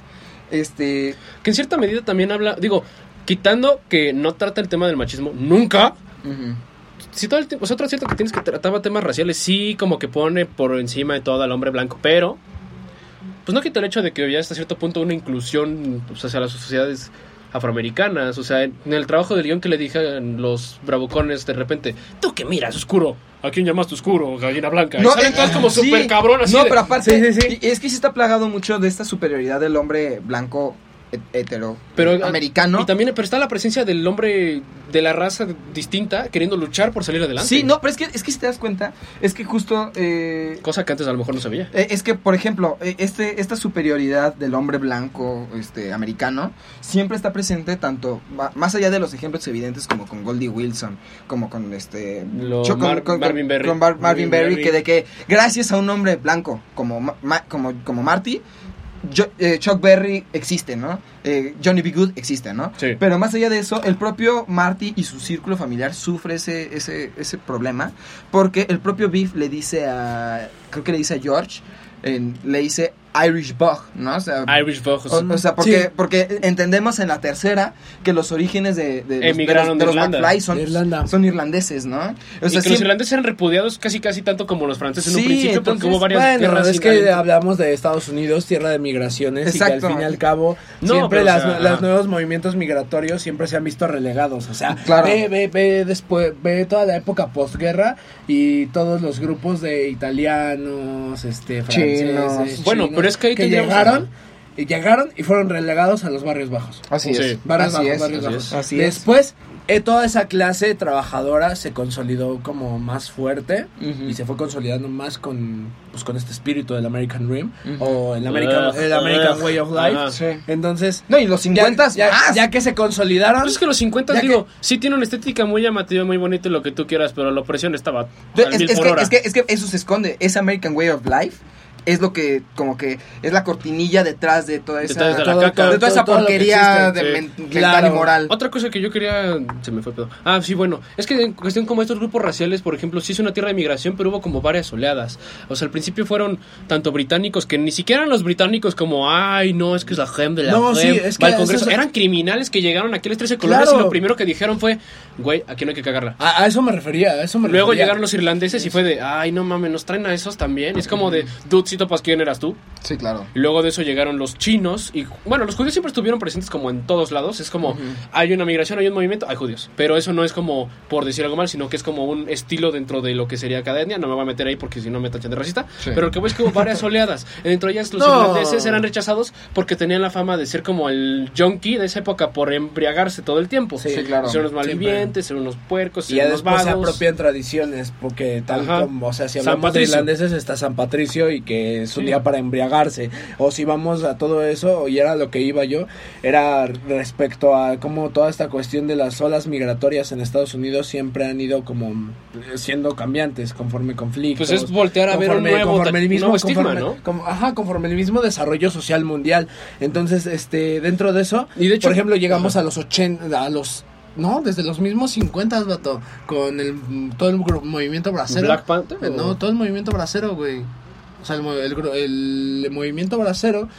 Speaker 5: Este,
Speaker 3: que en cierta medida también habla digo quitando que no trata el tema del machismo nunca
Speaker 5: ujú.
Speaker 3: si todo el tiempo, o sea, otro cierto que tienes que tratar temas raciales, sí, como que pone por encima de todo al hombre blanco, pero pues no quita el hecho de que ya hasta cierto punto una inclusión pues, hacia las sociedades afroamericanas, o sea, en el trabajo del guion que le dije a los bravucones de repente, tú que miras oscuro, ¿a quién llamaste oscuro? Gallina blanca. No, y salen
Speaker 5: eh,
Speaker 3: como
Speaker 5: sí.
Speaker 3: súper cabrón así
Speaker 5: No,
Speaker 3: de-
Speaker 5: pero aparte,
Speaker 4: Sí, sí, sí.
Speaker 5: y- es que sí está plagado mucho de esta superioridad del hombre blanco hetero
Speaker 3: pero
Speaker 5: americano.
Speaker 3: Y también pero está la presencia del hombre de la raza distinta queriendo luchar por salir adelante.
Speaker 5: Sí, no, pero es que, es que si te das cuenta, es que justo... eh,
Speaker 3: Cosa que antes a lo mejor no se veía.
Speaker 5: Eh, Es que, por ejemplo, eh, este, esta superioridad del hombre blanco este, americano siempre está presente tanto, más allá de los ejemplos evidentes como con Goldie Wilson, como con este...
Speaker 3: Lo Mar- Marvin Berry.
Speaker 5: con Bar- Marvin
Speaker 3: Marvin
Speaker 5: Berry,
Speaker 3: Berry.
Speaker 5: que de que gracias a un hombre blanco como, Ma- como, como Marty, yo- eh, Chuck Berry existe, ¿no? Eh, Johnny B. Good existe, ¿no?
Speaker 3: Sí.
Speaker 5: Pero más allá de eso, el propio Marty y su círculo familiar sufre ese, ese, ese problema porque el propio Biff le dice a, creo que le dice a George, le dice Irish Bug, ¿no? O sea,
Speaker 3: Irish Bug.
Speaker 5: o, o sea, porque,
Speaker 4: Sí.
Speaker 5: porque entendemos en la tercera que los orígenes de, de los, de
Speaker 3: Emigraron
Speaker 5: los,
Speaker 3: de
Speaker 5: de los
Speaker 3: Irlanda.
Speaker 5: McFly son,
Speaker 4: De Irlanda.
Speaker 5: son irlandeses, ¿no? O sea,
Speaker 3: y que los
Speaker 5: siempre-
Speaker 3: irlandeses eran repudiados casi casi tanto como los franceses en
Speaker 5: Sí,
Speaker 3: un principio porque
Speaker 5: entonces,
Speaker 3: hubo varias
Speaker 4: Bueno,
Speaker 3: guerras
Speaker 4: es que hablamos de Estados Unidos, tierra de migraciones, y que
Speaker 5: Exacto.
Speaker 4: al fin y al cabo
Speaker 3: No,
Speaker 4: siempre
Speaker 3: pero,
Speaker 4: las,
Speaker 3: o sea,
Speaker 4: los nuevos movimientos migratorios siempre se han visto relegados. O sea,
Speaker 5: Claro.
Speaker 4: ve, ve, ve después, ve toda la época posguerra y todos los grupos de italianos, este, franceses,
Speaker 5: Chinos.
Speaker 3: Bueno,
Speaker 4: chinos,
Speaker 3: pero es que ahí tendríamos-
Speaker 4: llegaron y llegaron y fueron relegados a los barrios bajos.
Speaker 5: Así
Speaker 3: Sí.
Speaker 5: es.
Speaker 4: Barrios
Speaker 5: así
Speaker 4: bajos,
Speaker 5: es.
Speaker 4: barrios
Speaker 3: así
Speaker 4: bajos.
Speaker 3: es.
Speaker 5: Así es.
Speaker 4: Después, eh, toda esa clase trabajadora se consolidó como más fuerte
Speaker 5: Ujú.
Speaker 4: y se fue consolidando más con, pues, con este espíritu del American Dream
Speaker 5: Ujú.
Speaker 4: o el American,
Speaker 3: Ugh,
Speaker 4: el American Way of Life.
Speaker 5: Sí.
Speaker 4: Entonces,
Speaker 5: No, y los
Speaker 4: ya,
Speaker 5: 50
Speaker 4: ya,
Speaker 5: más.
Speaker 4: ya que se consolidaron,
Speaker 3: Pues es que los 50,
Speaker 4: Ya
Speaker 3: digo, sí tiene una estética muy llamativa, muy bonita y lo que tú quieras, pero la opresión estaba al
Speaker 5: Es,
Speaker 3: mil
Speaker 5: es
Speaker 3: por
Speaker 5: que,
Speaker 3: hora.
Speaker 5: es, que, es que eso se esconde. Ese American Way of Life es lo que, como que, es la cortinilla detrás de toda esa,
Speaker 3: Detrás de la
Speaker 5: todo-
Speaker 3: caca.
Speaker 5: de toda esa
Speaker 4: Todo lo que
Speaker 5: porquería
Speaker 4: existe,
Speaker 5: de
Speaker 3: sí.
Speaker 5: mental
Speaker 4: Claro.
Speaker 5: y moral.
Speaker 3: Otra cosa que yo quería. Se me fue pedo. Ah, sí, bueno. Es que en cuestión como estos grupos raciales, por ejemplo, sí es una tierra de migración, pero hubo como varias oleadas. O sea, al principio fueron tanto británicos que ni siquiera eran los británicos como, ay, no, es que es la gem de la
Speaker 4: No, sí, es que eso
Speaker 3: Congreso.
Speaker 4: es-
Speaker 3: Eran criminales que llegaron aquí a las 13 colonias
Speaker 4: Claro.
Speaker 3: y lo primero que dijeron fue, güey, aquí no hay que cagarla.
Speaker 4: a, a eso me refería, a eso me
Speaker 3: Luego
Speaker 4: refería.
Speaker 3: llegaron los irlandeses y fue de, ay, no mames, nos traen a esos también. Y es como de, dude, si topas quién eras tú.
Speaker 5: Sí, claro.
Speaker 3: Luego de eso llegaron los chinos y bueno, los judíos siempre estuvieron presentes como en todos lados. Es como hay una migración, hay un movimiento, hay judíos. Pero eso no es como por decir algo mal, sino que es como un estilo dentro de lo que sería cada etnia. No me voy a meter ahí porque si no me tachan de racista.
Speaker 5: Sí.
Speaker 3: Pero lo que voy es que hubo varias oleadas. Dentro de ellas los
Speaker 4: No.
Speaker 3: irlandeses eran rechazados porque tenían la fama de ser como el junkie de esa época por embriagarse todo el tiempo.
Speaker 4: Sí,
Speaker 5: Sí, claro.
Speaker 3: Ser unos malvivientes, ser unos puercos,
Speaker 4: Y
Speaker 3: ser
Speaker 4: ya
Speaker 3: unos
Speaker 4: después se
Speaker 3: vagos.
Speaker 4: apropian tradiciones, porque tal
Speaker 3: Ajá.
Speaker 4: como, o sea, si
Speaker 3: San
Speaker 4: hablamos de
Speaker 3: Patricio.
Speaker 4: irlandeses está San Patricio y que es un
Speaker 3: Sí.
Speaker 4: día para o si vamos a todo eso, y era lo que iba yo, era respecto a cómo toda esta cuestión de las olas migratorias en Estados Unidos siempre han ido como eh, siendo cambiantes conforme conflictos.
Speaker 3: Pues es voltear a ver un nuevo
Speaker 4: conforme el mismo,
Speaker 3: nuevo estigma,
Speaker 4: conforme-
Speaker 3: ¿no?
Speaker 4: como- ajá, conforme el mismo desarrollo social mundial. Entonces, este, dentro de eso,
Speaker 3: Y de hecho-
Speaker 4: por ejemplo, llegamos
Speaker 3: Ajá.
Speaker 4: a los 80, a los no, desde los mismos 50, vato, con el todo el movimiento bracero.
Speaker 3: Black Panther, o-
Speaker 4: No, todo el movimiento bracero, güey. O sea, el, el el movimiento bracero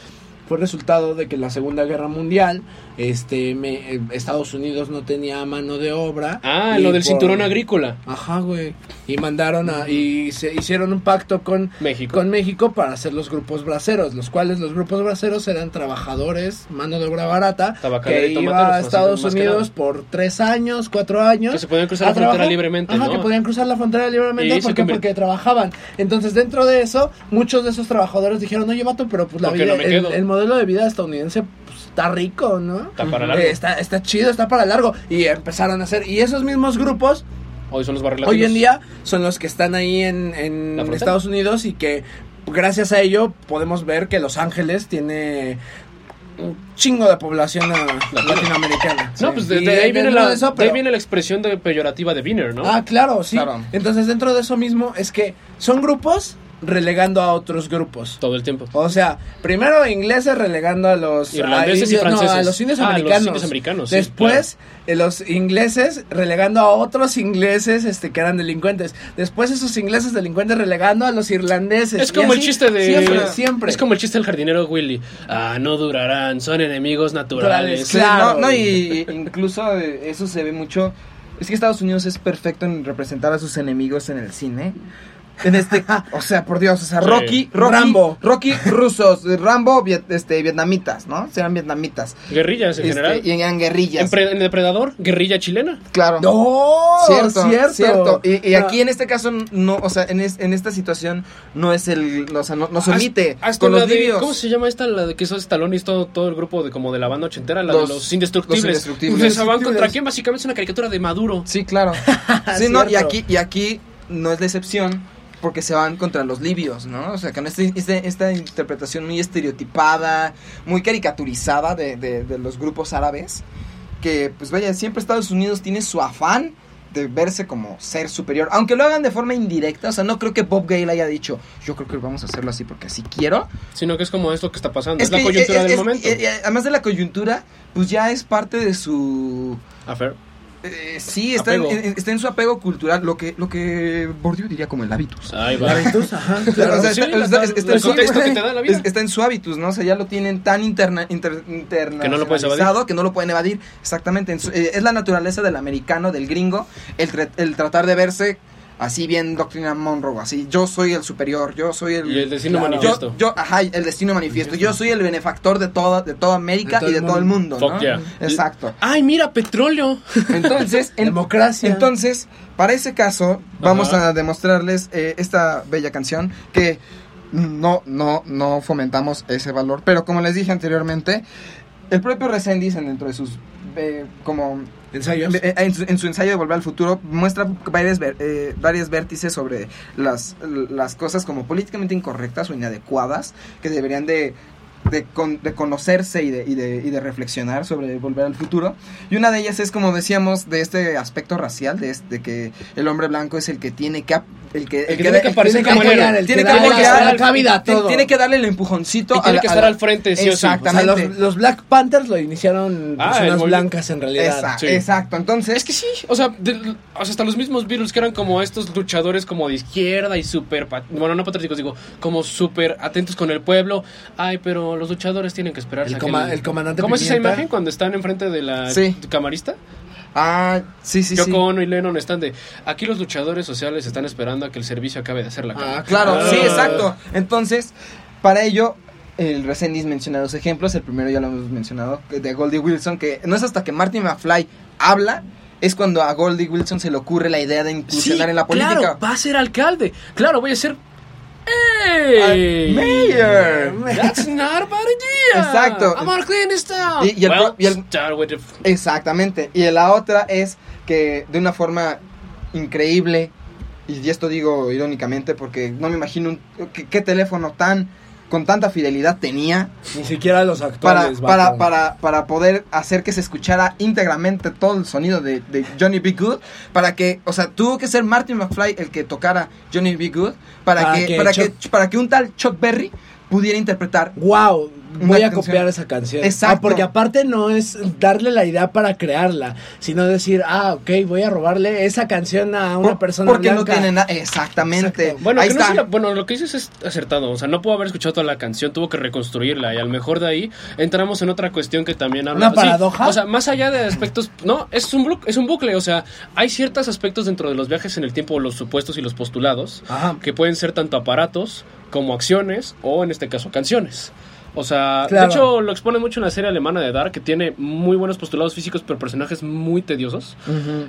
Speaker 4: fue resultado de que la Segunda Guerra Mundial, este, me- eh, Estados Unidos no tenía mano de obra.
Speaker 3: Ah, lo del
Speaker 4: por-
Speaker 3: cinturón agrícola.
Speaker 4: Ajá, güey. Y mandaron a y se hicieron un pacto con
Speaker 3: México.
Speaker 4: con México para hacer los grupos braceros, los cuales los grupos braceros eran trabajadores, mano de obra barata,
Speaker 3: Tabacalera
Speaker 4: que
Speaker 3: y
Speaker 4: iba a Estados Unidos por tres años, cuatro años.
Speaker 3: Que se podían cruzar la frontera libremente,
Speaker 4: Ajá,
Speaker 3: ¿no?
Speaker 4: que podían cruzar la frontera libremente
Speaker 3: Y se
Speaker 4: porque, trabajaban. Entonces, dentro de eso, muchos de esos trabajadores dijeron, oye, vato, pero pues la
Speaker 3: ¿Por qué
Speaker 4: vida,
Speaker 3: no
Speaker 4: el, el modelo de vida estadounidense pues, está rico, ¿no?
Speaker 3: Está para largo.
Speaker 4: Eh, está, está chido, está para largo. Y empezaron a hacer, y esos mismos grupos
Speaker 3: Hoy son los barrios
Speaker 4: hoy en día son los que están ahí en. Estados Unidos y que gracias a ello podemos ver que Los Ángeles tiene un chingo de población ah, latinoamericana.
Speaker 3: No,
Speaker 4: Sí.
Speaker 3: pues de, ahí, viene la,
Speaker 4: de eso,
Speaker 3: de ahí viene la expresión de peyorativa de Wiener, ¿no?
Speaker 4: Ah, claro, sí.
Speaker 5: Claro.
Speaker 4: Entonces dentro de eso mismo es que son grupos relegando a otros grupos.
Speaker 3: Todo el tiempo.
Speaker 4: O sea, primero ingleses relegando a los
Speaker 3: Irlandeses
Speaker 4: a
Speaker 3: y
Speaker 4: no,
Speaker 3: franceses.
Speaker 4: a los indios
Speaker 3: Ah, los
Speaker 4: americanos.
Speaker 3: indios americanos, sí,
Speaker 4: Después eh, los ingleses relegando a otros ingleses este que eran delincuentes. Después esos ingleses delincuentes relegando a los irlandeses.
Speaker 3: Es como el chiste de.
Speaker 4: siempre, siempre.
Speaker 3: Es como el chiste del jardinero Willy. Ah, no durarán, son enemigos naturales.
Speaker 5: Sí,
Speaker 4: Claro.
Speaker 5: no, no, y y incluso eh, eso se ve mucho. Es que Estados Unidos es perfecto en representar a sus enemigos en el cine. En este, o sea, por Dios, o sea,
Speaker 3: Sí.
Speaker 5: Rocky, Rocky,
Speaker 4: Rambo.
Speaker 5: Rocky rusos, Rambo, viet- este, vietnamitas, ¿no? Serán vietnamitas.
Speaker 3: Guerrillas en
Speaker 5: Este,
Speaker 3: general.
Speaker 5: y eran guerrillas.
Speaker 3: En, pre- en Depredador, guerrilla chilena.
Speaker 5: Claro.
Speaker 4: No,
Speaker 5: Cierto,
Speaker 4: cierto.
Speaker 5: cierto. Y, y
Speaker 4: Ah,
Speaker 5: aquí en este caso, no, o sea, en, es- en esta situación no es el, o sea, no, no se omite
Speaker 3: hasta
Speaker 5: con
Speaker 3: la
Speaker 5: los
Speaker 3: de-
Speaker 5: libios.
Speaker 3: ¿Cómo se llama esta? La de que esos talones, todo, todo el grupo de como de la banda ochentera, la
Speaker 5: Los-
Speaker 3: de los indestructibles.
Speaker 5: los indestructibles.
Speaker 3: Van
Speaker 4: Indestructibles.
Speaker 3: contra quién? Básicamente es una caricatura de Maduro.
Speaker 5: Sí, claro. sí, no, y aquí, y aquí no es la excepción porque se van contra los libios, ¿no? O sea, con este, este- esta interpretación muy estereotipada, muy caricaturizada de, de- de los grupos árabes, que pues vaya, siempre Estados Unidos tiene su afán de verse como ser superior, aunque lo hagan de forma indirecta, o sea, no creo que Bob Gale haya dicho, yo creo que vamos a hacerlo así porque así quiero,
Speaker 3: Sino que es como esto que está pasando. Es,
Speaker 5: que,
Speaker 3: la coyuntura
Speaker 5: es-
Speaker 3: del momento.
Speaker 5: eh, eh, además de la coyuntura, pues ya es parte de su
Speaker 3: Affair.
Speaker 5: Eh, sí, está en, está en su apego cultural, lo que, lo que Bourdieu diría como el hábitus.
Speaker 3: Ahí va.
Speaker 4: Hábitus, ajá,
Speaker 5: Claro,
Speaker 4: claro.
Speaker 5: o sea,
Speaker 3: sí,
Speaker 5: está,
Speaker 3: el
Speaker 5: en su-
Speaker 3: contexto que te da la vida.
Speaker 5: es- está en su hábitus, ¿no? O sea, ya lo tienen tan interna, inter-
Speaker 3: Que no lo puedes
Speaker 5: internacionalizado que no lo pueden evadir. Exactamente. en su- eh, es la naturaleza del americano, del gringo, el, el tratar de verse así bien doctrina Monroe, así yo soy el superior, yo soy el...
Speaker 3: Y el destino
Speaker 4: Claro.
Speaker 3: manifiesto.
Speaker 5: Yo, yo, ajá, el destino manifiesto. Yo soy el benefactor de toda, de toda América
Speaker 4: De
Speaker 5: y de
Speaker 4: el
Speaker 5: todo el mundo,
Speaker 3: Fuck
Speaker 5: ¿no?
Speaker 3: yeah.
Speaker 5: Exacto.
Speaker 3: ¡Ay, mira, petróleo!
Speaker 5: Entonces, en-
Speaker 4: Democracia.
Speaker 5: entonces, para ese caso, vamos a demostrarles eh, esta bella canción que no, no, no fomentamos ese valor. Pero como les dije anteriormente, el propio Resendiz, en- dentro de sus eh, como
Speaker 4: Ensayos.
Speaker 5: eh, en, su, en su ensayo de Volver al Futuro muestra varias, eh, varias vértices sobre las, las cosas como políticamente incorrectas o inadecuadas que deberían de, de, con- de conocerse y de, y, de, y de reflexionar sobre Volver al Futuro. Y una de ellas es, como decíamos, de este aspecto racial, de, este, que el hombre blanco es el que tiene que... El que,
Speaker 3: El que tiene que aparecer
Speaker 4: tiene
Speaker 3: como
Speaker 4: que
Speaker 3: el
Speaker 5: tiene
Speaker 4: que
Speaker 5: que,
Speaker 4: da
Speaker 5: tiene que
Speaker 4: la-
Speaker 5: dar-
Speaker 4: la cabida a
Speaker 5: tiene-
Speaker 4: todo.
Speaker 5: tiene que darle el empujoncito
Speaker 3: Y tiene
Speaker 5: a
Speaker 3: que estar
Speaker 5: a
Speaker 3: al frente, sí o sí.
Speaker 4: O sea,
Speaker 5: Exactamente.
Speaker 4: los, los Black Panthers lo iniciaron
Speaker 3: Ah,
Speaker 4: personas blancas en realidad.
Speaker 5: Esa-
Speaker 3: sí.
Speaker 5: Exacto, entonces...
Speaker 3: Es que sí, o sea, de- o sea, hasta los mismos Beatles que eran como estos luchadores como de izquierda y súper, bueno, no patrióticos, digo, como súper atentos con el pueblo. Ay, pero los luchadores tienen que esperar.
Speaker 4: El coma- comandante
Speaker 3: ¿Cómo es esa imagen cuando están enfrente de la
Speaker 5: Sí.
Speaker 3: camarista?
Speaker 5: Ah, sí, sí, sí.
Speaker 3: Yoko Ono y Lennon están de, aquí los luchadores sociales están esperando a que el servicio acabe de hacer la cama.
Speaker 4: Ah,
Speaker 5: Claro,
Speaker 3: Ah.
Speaker 5: sí, exacto. Entonces, para ello, el Resendiz menciona dos ejemplos. El primero ya lo hemos mencionado, de Goldie Wilson, que no es hasta que Martin McFly habla, es cuando a Goldie Wilson se le ocurre la idea de incursionar en la política.
Speaker 3: Claro, va a ser alcalde. Claro, voy a ser. ¡Ey!
Speaker 5: Mayor.
Speaker 3: That's not a bad idea.
Speaker 5: Exacto.
Speaker 3: I'm gonna clean this town.
Speaker 5: Y- y el
Speaker 3: Well,
Speaker 5: pro- y el-
Speaker 3: start with the-
Speaker 5: Exactamente. Y la otra es que de una forma increíble, y esto digo irónicamente porque no me imagino un- qué, qué teléfono tan con tanta fidelidad tenía
Speaker 4: Ni siquiera los
Speaker 5: para,
Speaker 4: actuales.
Speaker 5: para,
Speaker 4: vato.
Speaker 5: para, para poder hacer que se escuchara íntegramente todo el sonido de, de Johnny B. Good, para que, o sea, tuvo que ser Martin McFly el que tocara Johnny B. Good, para,
Speaker 4: Para
Speaker 5: que,
Speaker 4: que
Speaker 5: para,
Speaker 4: Chuck-
Speaker 5: que, para que un tal Chuck Berry pudiera interpretar.
Speaker 4: Wow, voy a
Speaker 5: canción.
Speaker 4: copiar esa canción.
Speaker 5: Exacto.
Speaker 4: Ah, porque aparte no es darle la idea para crearla, sino decir, ah, ok, voy a robarle esa canción a una
Speaker 5: Por-
Speaker 4: persona
Speaker 5: porque no tiene nada. Exactamente.
Speaker 4: Exacto.
Speaker 3: Bueno,
Speaker 5: Ahí
Speaker 3: no
Speaker 5: está.
Speaker 3: sea- bueno, lo que dices es acertado. O sea, no puedo haber escuchado toda la canción, tuvo que reconstruirla. Y a lo mejor de ahí entramos en otra cuestión que también habla.
Speaker 4: ¿Una paradoja?
Speaker 3: o sea, más allá de aspectos. No, es un, blu- es un bucle. O sea, hay ciertos aspectos dentro de los viajes en el tiempo, los supuestos y los postulados,
Speaker 4: Ajá.
Speaker 3: que pueden ser tanto aparatos como acciones o en este caso canciones. O sea,
Speaker 4: Claro.
Speaker 3: de hecho lo expone mucho una serie alemana de Dark que tiene muy buenos postulados físicos pero personajes muy tediosos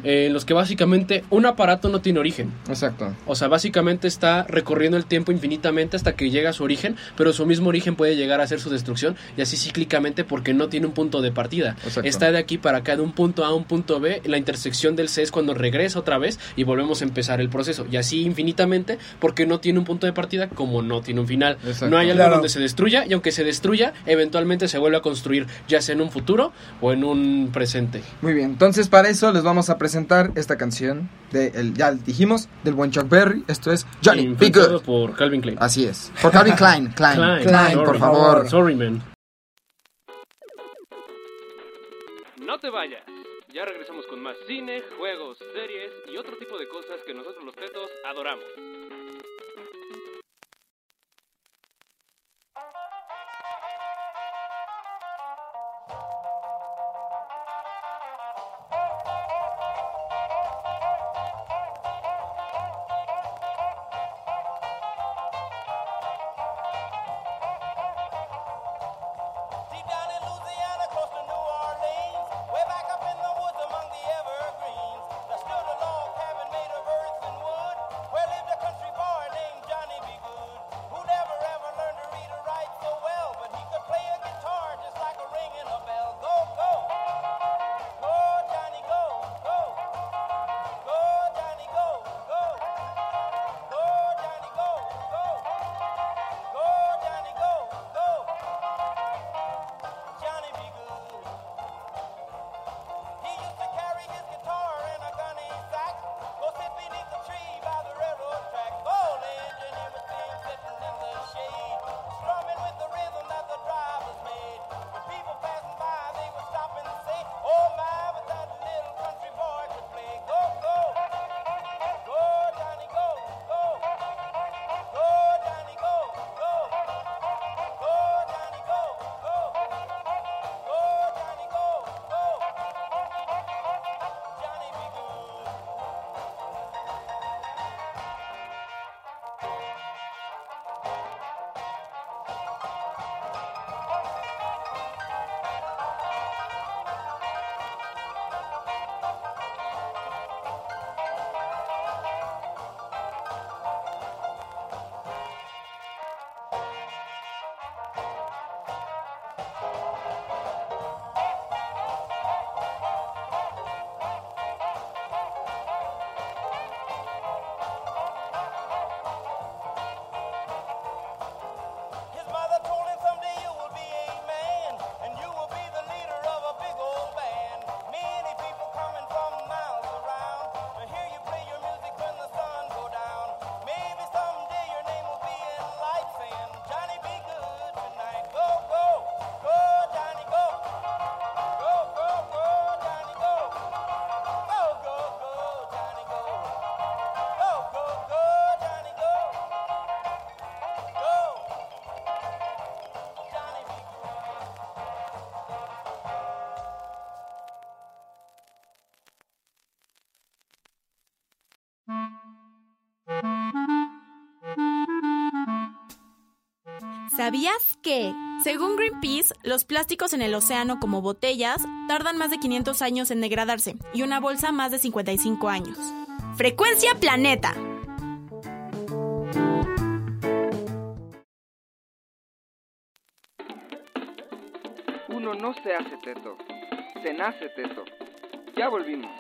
Speaker 3: eh, en los que básicamente un aparato no tiene origen.
Speaker 5: Exacto.
Speaker 3: O sea, básicamente está recorriendo el tiempo infinitamente hasta que llega a su origen, pero su mismo origen puede llegar a ser su destrucción y así cíclicamente porque no tiene un punto de partida.
Speaker 5: Exacto.
Speaker 3: Está de aquí para acá, de un punto A a un punto B, la intersección del C es cuando regresa otra vez y volvemos a empezar el proceso. Y así infinitamente porque no tiene un punto de partida como no tiene un final.
Speaker 5: Exacto.
Speaker 3: No hay algo
Speaker 4: Claro.
Speaker 3: donde se destruya y aunque se destruya, eventualmente se vuelve a construir, ya sea en un futuro o en un presente.
Speaker 5: Muy bien, entonces para eso les vamos a presentar esta canción de el, ya dijimos, del buen Chuck Berry. Esto es Johnny Be Good.
Speaker 3: por Calvin Klein.
Speaker 5: Así es. Por Calvin Klein. Klein.
Speaker 3: Klein,
Speaker 5: Klein,
Speaker 3: sorry.
Speaker 5: por favor.
Speaker 3: Sorry, man.
Speaker 9: No te vayas. Ya regresamos con más cine, juegos, series y otro tipo de cosas que nosotros los tetos adoramos.
Speaker 7: ¿Sabías que? Según Greenpeace, los plásticos en el océano como botellas tardan más de 500 años en degradarse y una bolsa más de 55 años. Frecuencia Planeta.
Speaker 6: Uno no se hace teto, se nace teto. Ya volvimos.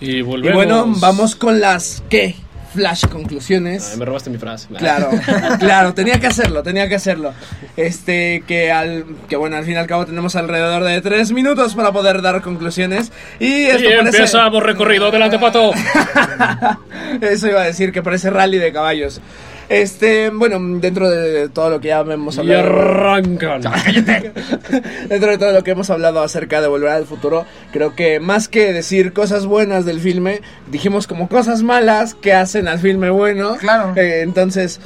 Speaker 3: Y
Speaker 4: Y
Speaker 3: volvemos.
Speaker 4: bueno, vamos con las ¿qué? Flash conclusiones.
Speaker 3: Ay, me robaste mi frase.
Speaker 4: Claro, claro, tenía que hacerlo, tenía que hacerlo. Este, que al, que bueno, al fin y al cabo tenemos alrededor de tres minutos para poder dar conclusiones. Y esto
Speaker 3: Y
Speaker 4: parece-
Speaker 3: empezamos recorrido. Adelante, pato.
Speaker 4: Eso iba a decir que parece rally de caballos. Este, bueno, dentro de todo lo que ya hemos
Speaker 3: Y
Speaker 4: hablado.
Speaker 3: arrancan.
Speaker 4: Dentro de todo lo que hemos hablado acerca de Volver al Futuro, creo que más que decir cosas buenas del filme, dijimos como cosas malas que hacen al filme bueno.
Speaker 5: Claro.
Speaker 4: Eh, entonces,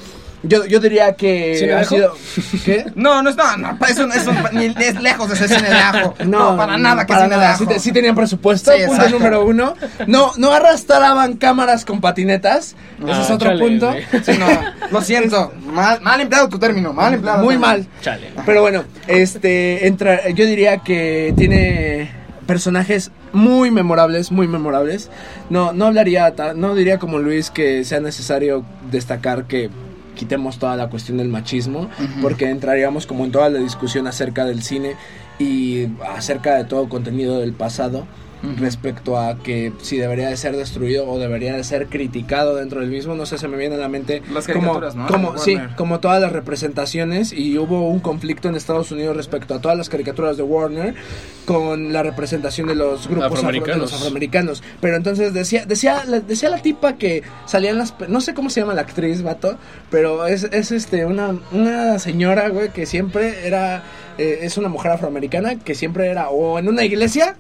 Speaker 4: yo, yo diría que
Speaker 3: ¿Cine de
Speaker 4: ha
Speaker 3: ajo?
Speaker 4: sido... ¿Qué?
Speaker 5: No, no, no, no, eso, eso ni es lejos de ser cine de ajo. No, para nada que
Speaker 4: para
Speaker 5: cine de
Speaker 4: nada.
Speaker 5: ajo.
Speaker 4: Sí, te- sí tenían presupuesto,
Speaker 5: Sí,
Speaker 4: punto
Speaker 5: exacto.
Speaker 4: número uno. No, no arrastraban cámaras con patinetas. Ese
Speaker 3: Ah,
Speaker 4: es otro
Speaker 3: chale,
Speaker 4: punto.
Speaker 5: Sí, no, lo siento. Mal, mal empleado tu término, mal empleado.
Speaker 4: Muy mal.
Speaker 3: Chale.
Speaker 4: Pero bueno, este entra, yo diría que tiene personajes muy memorables, muy memorables. No, no hablaría, no diría como Luis que sea necesario destacar que quitemos toda la cuestión del machismo, porque entraríamos como en toda la discusión acerca del cine y acerca de todo contenido del pasado respecto a que si debería de ser destruido o debería de ser criticado dentro del mismo, no sé, se me viene a la mente
Speaker 5: Las
Speaker 4: como,
Speaker 5: caricaturas, ¿no?
Speaker 4: como sí, como todas las representaciones y hubo un conflicto en Estados Unidos respecto a todas las caricaturas de Warner con la representación de los grupos afro-
Speaker 3: Afroamericanos.
Speaker 4: los afroamericanos. Pero entonces decía decía la- decía la tipa que salían las no sé cómo se llama la actriz, vato, pero es, es este una una señora, güey, que siempre era eh, es una mujer afroamericana que siempre era o en una iglesia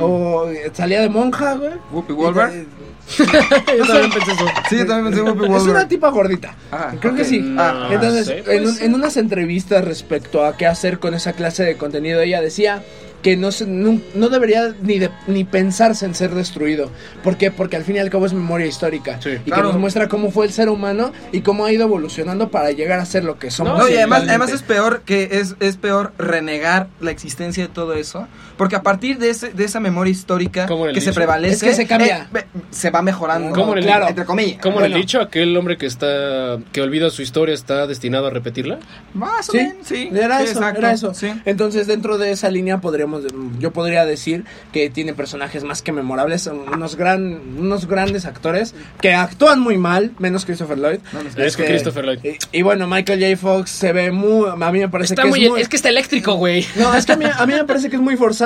Speaker 4: o salía de monja, güey.
Speaker 5: Whoopi
Speaker 4: te-
Speaker 3: Yo también pensé eso.
Speaker 5: Sí, yo también pensé en Whoopi
Speaker 4: es una tipa gordita.
Speaker 5: Ah,
Speaker 4: Creo que sí.
Speaker 3: No
Speaker 4: Entonces,
Speaker 3: sé,
Speaker 4: en, un-
Speaker 3: ser.
Speaker 4: en unas entrevistas respecto a qué hacer con esa clase de contenido, ella decía que no, se- no, no debería ni, de- ni pensarse en ser destruido. ¿Por qué? Porque al fin y al cabo es memoria histórica.
Speaker 3: Sí.
Speaker 4: y
Speaker 5: Claro.
Speaker 4: que nos muestra cómo fue el ser humano y cómo ha ido evolucionando para llegar a ser lo que somos.
Speaker 5: No, y además, además es peor que es, es peor renegar la existencia de todo eso, porque a partir de ese, de esa memoria histórica que se
Speaker 3: dicho.
Speaker 5: prevalece,
Speaker 4: Es que se cambia.
Speaker 5: eh, se va mejorando,
Speaker 3: Como en el-
Speaker 5: claro, entre comillas.
Speaker 3: Como en
Speaker 4: Bueno.
Speaker 3: el dicho, aquel hombre que está que olvida su historia está destinado a repetirla.
Speaker 5: Más o
Speaker 4: Sí,
Speaker 5: menos, sí.
Speaker 4: era
Speaker 5: sí,
Speaker 4: eso,
Speaker 5: exacto,
Speaker 4: era eso.
Speaker 5: sí.
Speaker 4: Entonces, dentro de esa línea podríamos, yo podría decir que tiene personajes más que memorables, unos gran, unos grandes actores que actúan muy mal, menos Christopher Lloyd.
Speaker 3: Es que Christopher Lloyd.
Speaker 4: Y, y bueno, Michael J. Fox se ve muy, a mí me parece
Speaker 3: Está
Speaker 4: que
Speaker 3: muy,
Speaker 4: es muy,
Speaker 3: es que está eléctrico, güey.
Speaker 4: no, es que a mí, a mí me parece que es muy forzado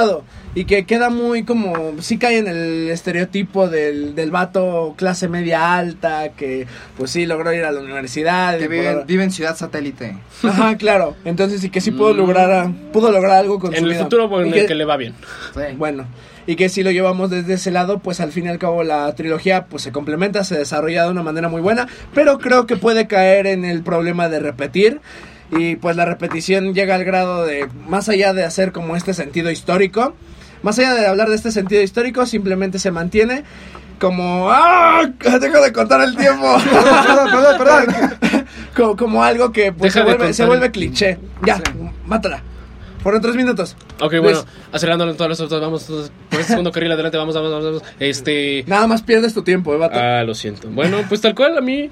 Speaker 4: y que queda muy como, sí cae en el estereotipo del, del vato clase media alta que pues sí logró ir a la universidad. y
Speaker 5: Que vive,
Speaker 4: poder-
Speaker 5: vive en Ciudad Satélite.
Speaker 4: Ajá, claro. Entonces, y que sí pudo lograr, a- pudo lograr algo con
Speaker 3: En
Speaker 4: su
Speaker 3: el
Speaker 4: vida.
Speaker 3: futuro en
Speaker 4: Y
Speaker 3: el
Speaker 4: que-
Speaker 3: que le va bien.
Speaker 4: Bueno, y que si lo llevamos desde ese lado, pues al fin y al cabo la trilogía pues se complementa, se desarrolla de una manera muy buena, pero creo que puede caer en el problema de repetir. Y pues la repetición llega al grado de, más allá de hacer como este sentido histórico, más allá de hablar de este sentido histórico, simplemente se mantiene como... ¡Ah! Dejo de contar el tiempo.
Speaker 5: perdón, perdón, perdón.
Speaker 4: como, como algo que pues, se, vuelve, se vuelve
Speaker 3: el-
Speaker 4: cliché. Ya, mátala. Fueron tres minutos.
Speaker 3: Ok,
Speaker 4: Luis,
Speaker 3: bueno, acelerando todas las otras, vamos, todos- por este segundo carril adelante, vamos, vamos, vamos, vamos. Este...
Speaker 4: Nada más pierdes tu tiempo, eh, vato.
Speaker 3: Ah, lo siento. Bueno, pues tal cual a mí,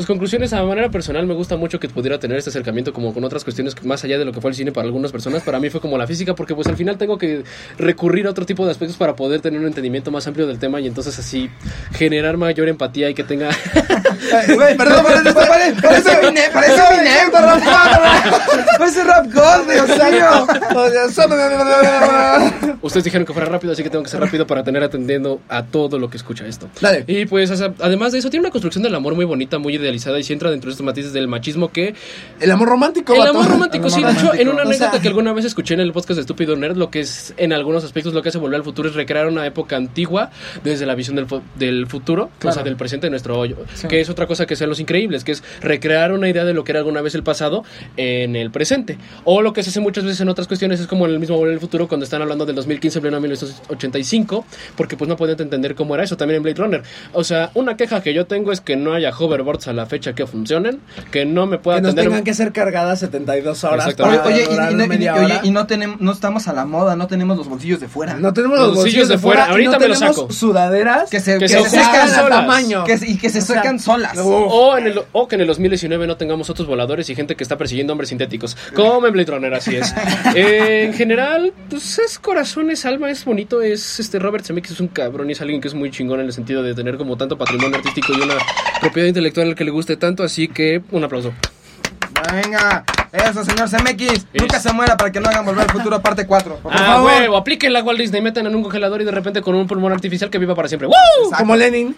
Speaker 3: pues conclusiones a manera personal me gusta mucho que pudiera tener este acercamiento como con otras cuestiones más allá de lo que fue el cine para algunas personas, para mí fue como la física porque pues al final tengo que recurrir a otro tipo de aspectos para poder tener un entendimiento más amplio del tema y entonces así generar mayor empatía y que tenga
Speaker 4: Eh, güey, perdón, perdón, perdón,
Speaker 5: Para eso vine, para eso vine. Parece rap god, Dios mío.
Speaker 3: Ustedes dijeron que fuera rápido, así que tengo que ser rápido para tener atendiendo a todo lo que escucha esto.
Speaker 4: Dale.
Speaker 3: Y pues, además de eso, tiene una construcción del amor muy bonita, muy idealizada y se entra dentro de estos matices del machismo que...
Speaker 4: El amor romántico,
Speaker 3: El amor romántico,
Speaker 5: El
Speaker 3: sí.
Speaker 5: amor
Speaker 3: De hecho, en
Speaker 5: romántico.
Speaker 3: una
Speaker 4: O
Speaker 3: anécdota
Speaker 4: sea-
Speaker 3: que alguna vez escuché en el podcast de Estúpido Nerd, lo que es en algunos aspectos lo que hace volver al futuro es recrear una época antigua desde la visión del, del futuro, o sea, del presente de nuestro hoyo.
Speaker 5: Sí.
Speaker 3: Que es otra cosa que sean los increíbles, que es recrear una idea de lo que era alguna vez el pasado en el presente. O lo que se hace muchas veces en otras cuestiones es como en el mismo volver al futuro cuando están hablando del 2015 en pleno 1985, porque pues no podían entender cómo era eso también en Blade Runner. O sea, una queja que yo tengo es que no haya hoverboards a la fecha que funcionen, que no me pueda
Speaker 4: Que nos
Speaker 3: atender...
Speaker 4: tengan que ser cargadas 72 horas para
Speaker 5: Oye, oye, y, y no, y-
Speaker 4: hora.
Speaker 5: no tenemos, no estamos a la moda, no tenemos los bolsillos de fuera.
Speaker 4: No tenemos
Speaker 3: Los
Speaker 4: los
Speaker 3: bolsillos
Speaker 4: bolsillos
Speaker 3: de fuera. Ahorita
Speaker 4: no
Speaker 3: me los
Speaker 4: tenemos
Speaker 3: saco.
Speaker 4: sudaderas
Speaker 5: que se,
Speaker 3: Que
Speaker 5: que
Speaker 3: se
Speaker 5: se
Speaker 3: secan solas.
Speaker 4: tamaño.
Speaker 5: que, y que se
Speaker 4: O sea,
Speaker 5: secan solas.
Speaker 4: Uf.
Speaker 3: O, en el, o que en el 2019 no tengamos otros voladores y gente que está persiguiendo hombres sintéticos. Como en Blade Runner, así es. Eh, en general, pues es corazón, es alma, es bonito. Es este Robert Zemeckis es un cabrón y es alguien que es muy chingón en el sentido de tener como tanto patrimonio artístico y una propiedad intelectual al que le guste tanto. Así que un aplauso.
Speaker 5: Venga, eso, señor CMX. Nunca se muera para que no hagan volver al futuro parte 4. Por
Speaker 3: ah,
Speaker 5: favor.
Speaker 3: huevo, apliquen la Walt Disney, metan en un congelador y de repente con un pulmón artificial que viva para siempre. ¡Woo!
Speaker 5: Exacto.
Speaker 4: Como Lenin.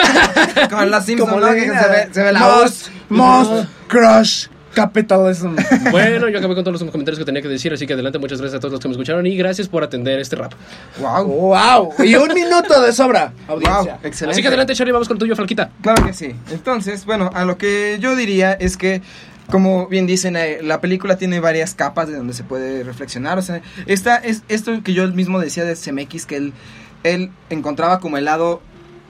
Speaker 5: Como en las Simpsons,
Speaker 4: Como
Speaker 5: ¿no?
Speaker 4: Lenin.
Speaker 5: Que se ve, se ve la
Speaker 4: Most,
Speaker 5: voz.
Speaker 4: most crush capitalism.
Speaker 3: Bueno, yo acabé con todos los comentarios que tenía que decir, así que adelante, muchas gracias a todos los que me escucharon y gracias por atender este rap.
Speaker 5: Wow.
Speaker 4: wow. Y un minuto de sobra, audiencia.
Speaker 5: Wow, excelente.
Speaker 3: Así que adelante, Charlie, vamos con el tuyo, Falquita.
Speaker 5: Claro que sí. Entonces, bueno, a lo que yo diría es que, como bien dicen, eh, la película tiene varias capas de donde se puede reflexionar. O sea, esta, es esto que yo mismo decía de CMX, que él, él encontraba como el lado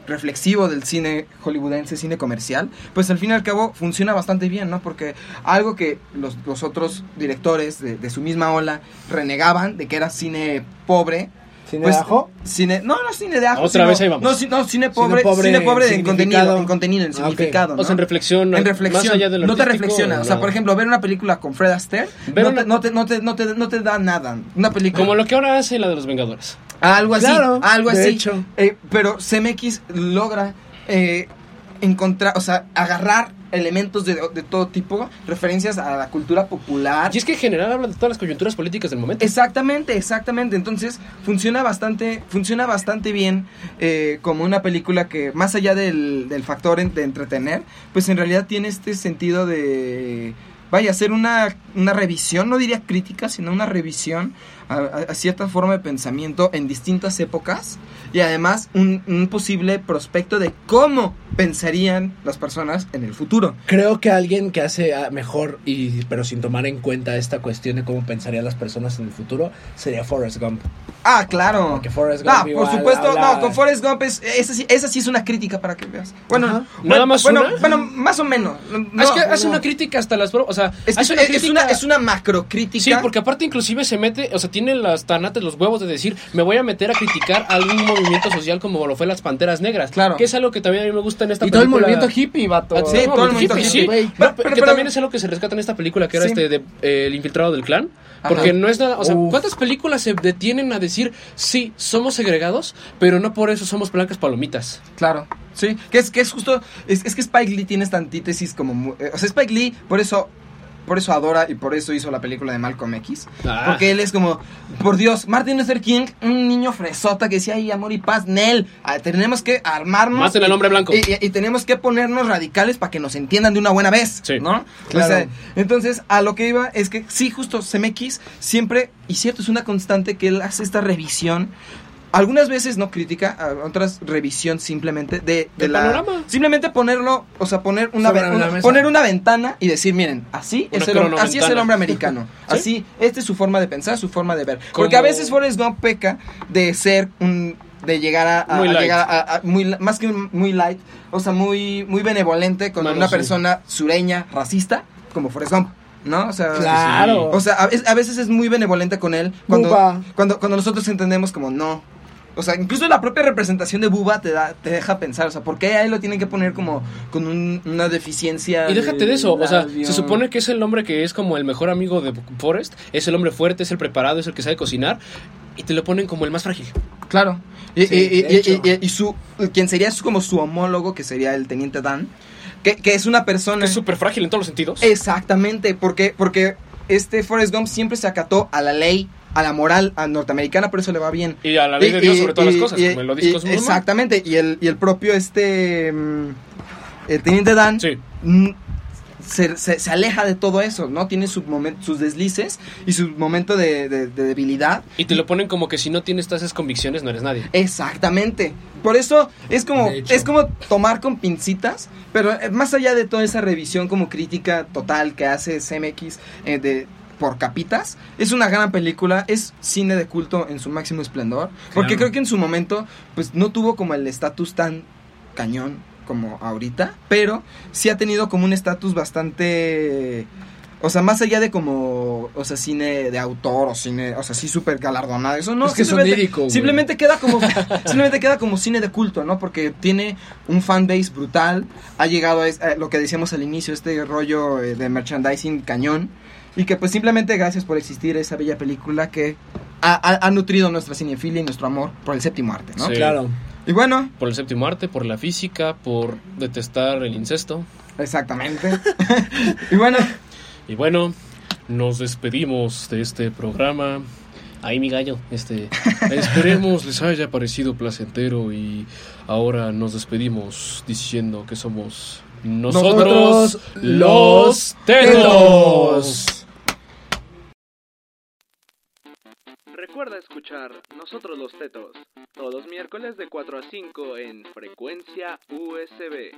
Speaker 5: reflexivo del cine hollywoodense, cine comercial, pues al fin y al cabo funciona bastante bien, ¿no? Porque algo que los, los otros directores de, de su misma ola renegaban de que era cine pobre,
Speaker 4: ¿Cine
Speaker 5: pues,
Speaker 4: de ajo?
Speaker 5: Cine, no, no cine de ajo.
Speaker 3: Otra
Speaker 5: sino-
Speaker 3: vez ahí vamos.
Speaker 5: No, no, cine pobre,
Speaker 4: pobre
Speaker 5: cine pobre en contenido, en contenido, en
Speaker 4: Ah,
Speaker 5: significado, ¿no?
Speaker 3: O sea, en reflexión.
Speaker 5: En reflexión,
Speaker 3: Más allá de lo
Speaker 5: no te reflexiona. O sea,
Speaker 3: no.
Speaker 5: por ejemplo, ver una película con Fred Astaire no,
Speaker 3: una-
Speaker 5: te, no, te, no, te, no, te, no te da nada. Una película.
Speaker 3: Como lo que ahora hace la de los Vengadores.
Speaker 5: Algo así.
Speaker 4: Claro,
Speaker 5: algo
Speaker 4: de
Speaker 5: así.
Speaker 4: hecho.
Speaker 5: Eh, pero CMX logra eh, encontrar, o sea, agarrar elementos de, de todo tipo, referencias a la cultura popular.
Speaker 3: Y es que en general habla de todas las coyunturas políticas del momento.
Speaker 5: Exactamente, exactamente. Entonces funciona bastante, funciona bastante bien eh, como una película que más allá del, del factor en- de entretener, pues en realidad tiene este sentido de vaya hacer una, una revisión, no diría crítica, sino una revisión a, cierta forma de pensamiento en distintas épocas y además un, un posible prospecto de cómo pensarían las personas en el futuro.
Speaker 4: Creo que alguien que hace ah, mejor, y pero sin tomar en cuenta esta cuestión de cómo pensarían las personas en el futuro, sería Forrest Gump.
Speaker 5: Ah, claro.
Speaker 4: Porque Forrest Gump
Speaker 5: Ah, por supuesto,
Speaker 4: habla-
Speaker 5: no, con Forrest Gump es, esa, sí, esa sí es una crítica para que veas. Bueno,
Speaker 4: Ajá.
Speaker 3: ¿Nada más
Speaker 5: bueno,
Speaker 3: una?
Speaker 5: bueno, más o menos. No,
Speaker 3: es que hace
Speaker 5: no.
Speaker 3: una crítica hasta las... O sea,
Speaker 5: Es, que
Speaker 3: hace
Speaker 5: es, es una,
Speaker 3: crítica-
Speaker 5: es una macrocrítica.
Speaker 3: Sí, porque aparte inclusive se mete, o sea, tiene las tanates, los huevos de decir, me voy a meter a criticar algún movimiento social como lo fue las Panteras Negras.
Speaker 5: Claro.
Speaker 3: Que es algo que también a mí me gusta en esta
Speaker 4: Y todo el
Speaker 3: película.
Speaker 4: movimiento hippie, vato.
Speaker 3: Ah,
Speaker 5: Sí, todo el movimiento
Speaker 3: hippie,
Speaker 5: hippie,
Speaker 3: sí.
Speaker 5: Pero-
Speaker 3: pero-
Speaker 5: pero-
Speaker 3: que también es algo que se rescata en esta película, que era
Speaker 5: Sí.
Speaker 3: este de eh, El infiltrado del clan. Porque
Speaker 5: Ajá.
Speaker 3: no es nada, o sea,
Speaker 4: Uf.
Speaker 3: ¿cuántas películas se detienen a decir, sí, somos segregados, pero no por eso somos blancas palomitas?
Speaker 5: Claro. Sí, que es, que es justo, es, es que Spike Lee tiene esta antítesis como, eh, o sea, Spike Lee por eso, por eso adora y por eso hizo la película de Malcolm X,
Speaker 3: Ah.
Speaker 5: porque él es como, por Dios, Martin Luther King, un niño fresota que decía, ay, amor y paz, Nel, ah, tenemos que armarnos.
Speaker 3: Maten al
Speaker 5: y-
Speaker 3: hombre blanco.
Speaker 5: Y, y- y tenemos que ponernos radicales para que nos entiendan de una buena vez,
Speaker 3: Sí.
Speaker 5: ¿no?
Speaker 4: Claro.
Speaker 5: O sea, entonces, a lo que iba es que sí, justo CMX siempre, y cierto, es una constante que él hace esta revisión. Algunas veces no crítica, a otras revisión simplemente de, la
Speaker 3: panorama.
Speaker 5: simplemente ponerlo, o sea, poner una, poner una ventana y decir, miren, así
Speaker 3: Una
Speaker 5: es el, así es el hombre americano.
Speaker 3: ¿Sí?
Speaker 5: Así, esta es su forma de pensar, su forma de ver. Porque a veces Forrest Gump peca de ser un de llegar a, a-
Speaker 3: Muy
Speaker 5: a
Speaker 3: light.
Speaker 5: llegar a- a- muy más que un- muy light, o sea, muy muy benevolente con
Speaker 3: Mano,
Speaker 5: una
Speaker 3: sí.
Speaker 5: persona sureña, racista, como Forrest Gump. ¿No? O sea,
Speaker 4: Claro.
Speaker 5: o sea, a, veces- a veces es muy benevolente con él cuando, cuando, cuando nosotros entendemos como no. O sea, incluso la propia representación de Buba te da, te deja pensar, o sea, ¿por qué a él lo tienen que poner como con un- una deficiencia?
Speaker 3: Y déjate de eso, o sea, se supone que es el hombre que es como el mejor amigo de Forrest, es el hombre fuerte, es el preparado, es el que sabe cocinar, y te lo ponen como el más frágil.
Speaker 5: Claro. Y,
Speaker 4: Sí,
Speaker 5: y- y- y- su, quien sería su- como su homólogo, que sería el teniente Dan, Que, que es una persona...
Speaker 3: Es súper frágil en todos los sentidos.
Speaker 5: Exactamente, porque, porque este Forrest Gump siempre se acató a la ley, a la moral a norteamericana, por eso le va bien.
Speaker 3: Y a la ley de Dios sobre todas las cosas, como.
Speaker 5: Exactamente, y el, y el propio este mm, el teniente Dan
Speaker 3: Sí.
Speaker 5: mm, se, se- se aleja de todo eso, ¿no? Tiene su momen- sus deslices y su momento de, de- de debilidad.
Speaker 3: Y te lo ponen como que si no tienes todas esas convicciones no eres nadie.
Speaker 5: Exactamente. Por eso es como, es como tomar con pincitas, pero eh, más allá de toda esa revisión como crítica total que hace CMX eh, de por capitas, es una gran película, es cine de culto en su máximo esplendor, porque creo que en su momento pues no tuvo como el estatus tan cañón como ahorita, pero sí ha tenido como un estatus bastante o sea, más allá de como, o sea, cine de autor o cine, o sea, sí súper galardonado, eso no.
Speaker 4: Es que
Speaker 5: simplemente-
Speaker 4: sonírico.
Speaker 5: Simplemente queda como, simplemente queda como cine de culto, ¿no? Porque tiene un fanbase brutal, ha llegado a, es- a lo que decíamos al inicio, este rollo eh, de merchandising cañón, y que pues simplemente gracias por existir esa bella película que ha, ha- ha nutrido nuestra cinefilia y nuestro amor por el séptimo arte, ¿no?
Speaker 3: Sí.
Speaker 4: Claro.
Speaker 5: Y bueno,
Speaker 3: Por el séptimo arte, por la física, por detestar el incesto.
Speaker 5: exactamente. y bueno,
Speaker 3: Y bueno, nos despedimos de este programa. Ahí mi gallo, este, esperemos les haya parecido placentero y ahora nos despedimos diciendo que somos nosotros,
Speaker 4: Nosotros,
Speaker 3: los tetos.
Speaker 4: tetos.
Speaker 9: Recuerda escuchar Nosotros los Tetos, todos los miércoles de 4 a 5 en frecuencia USB.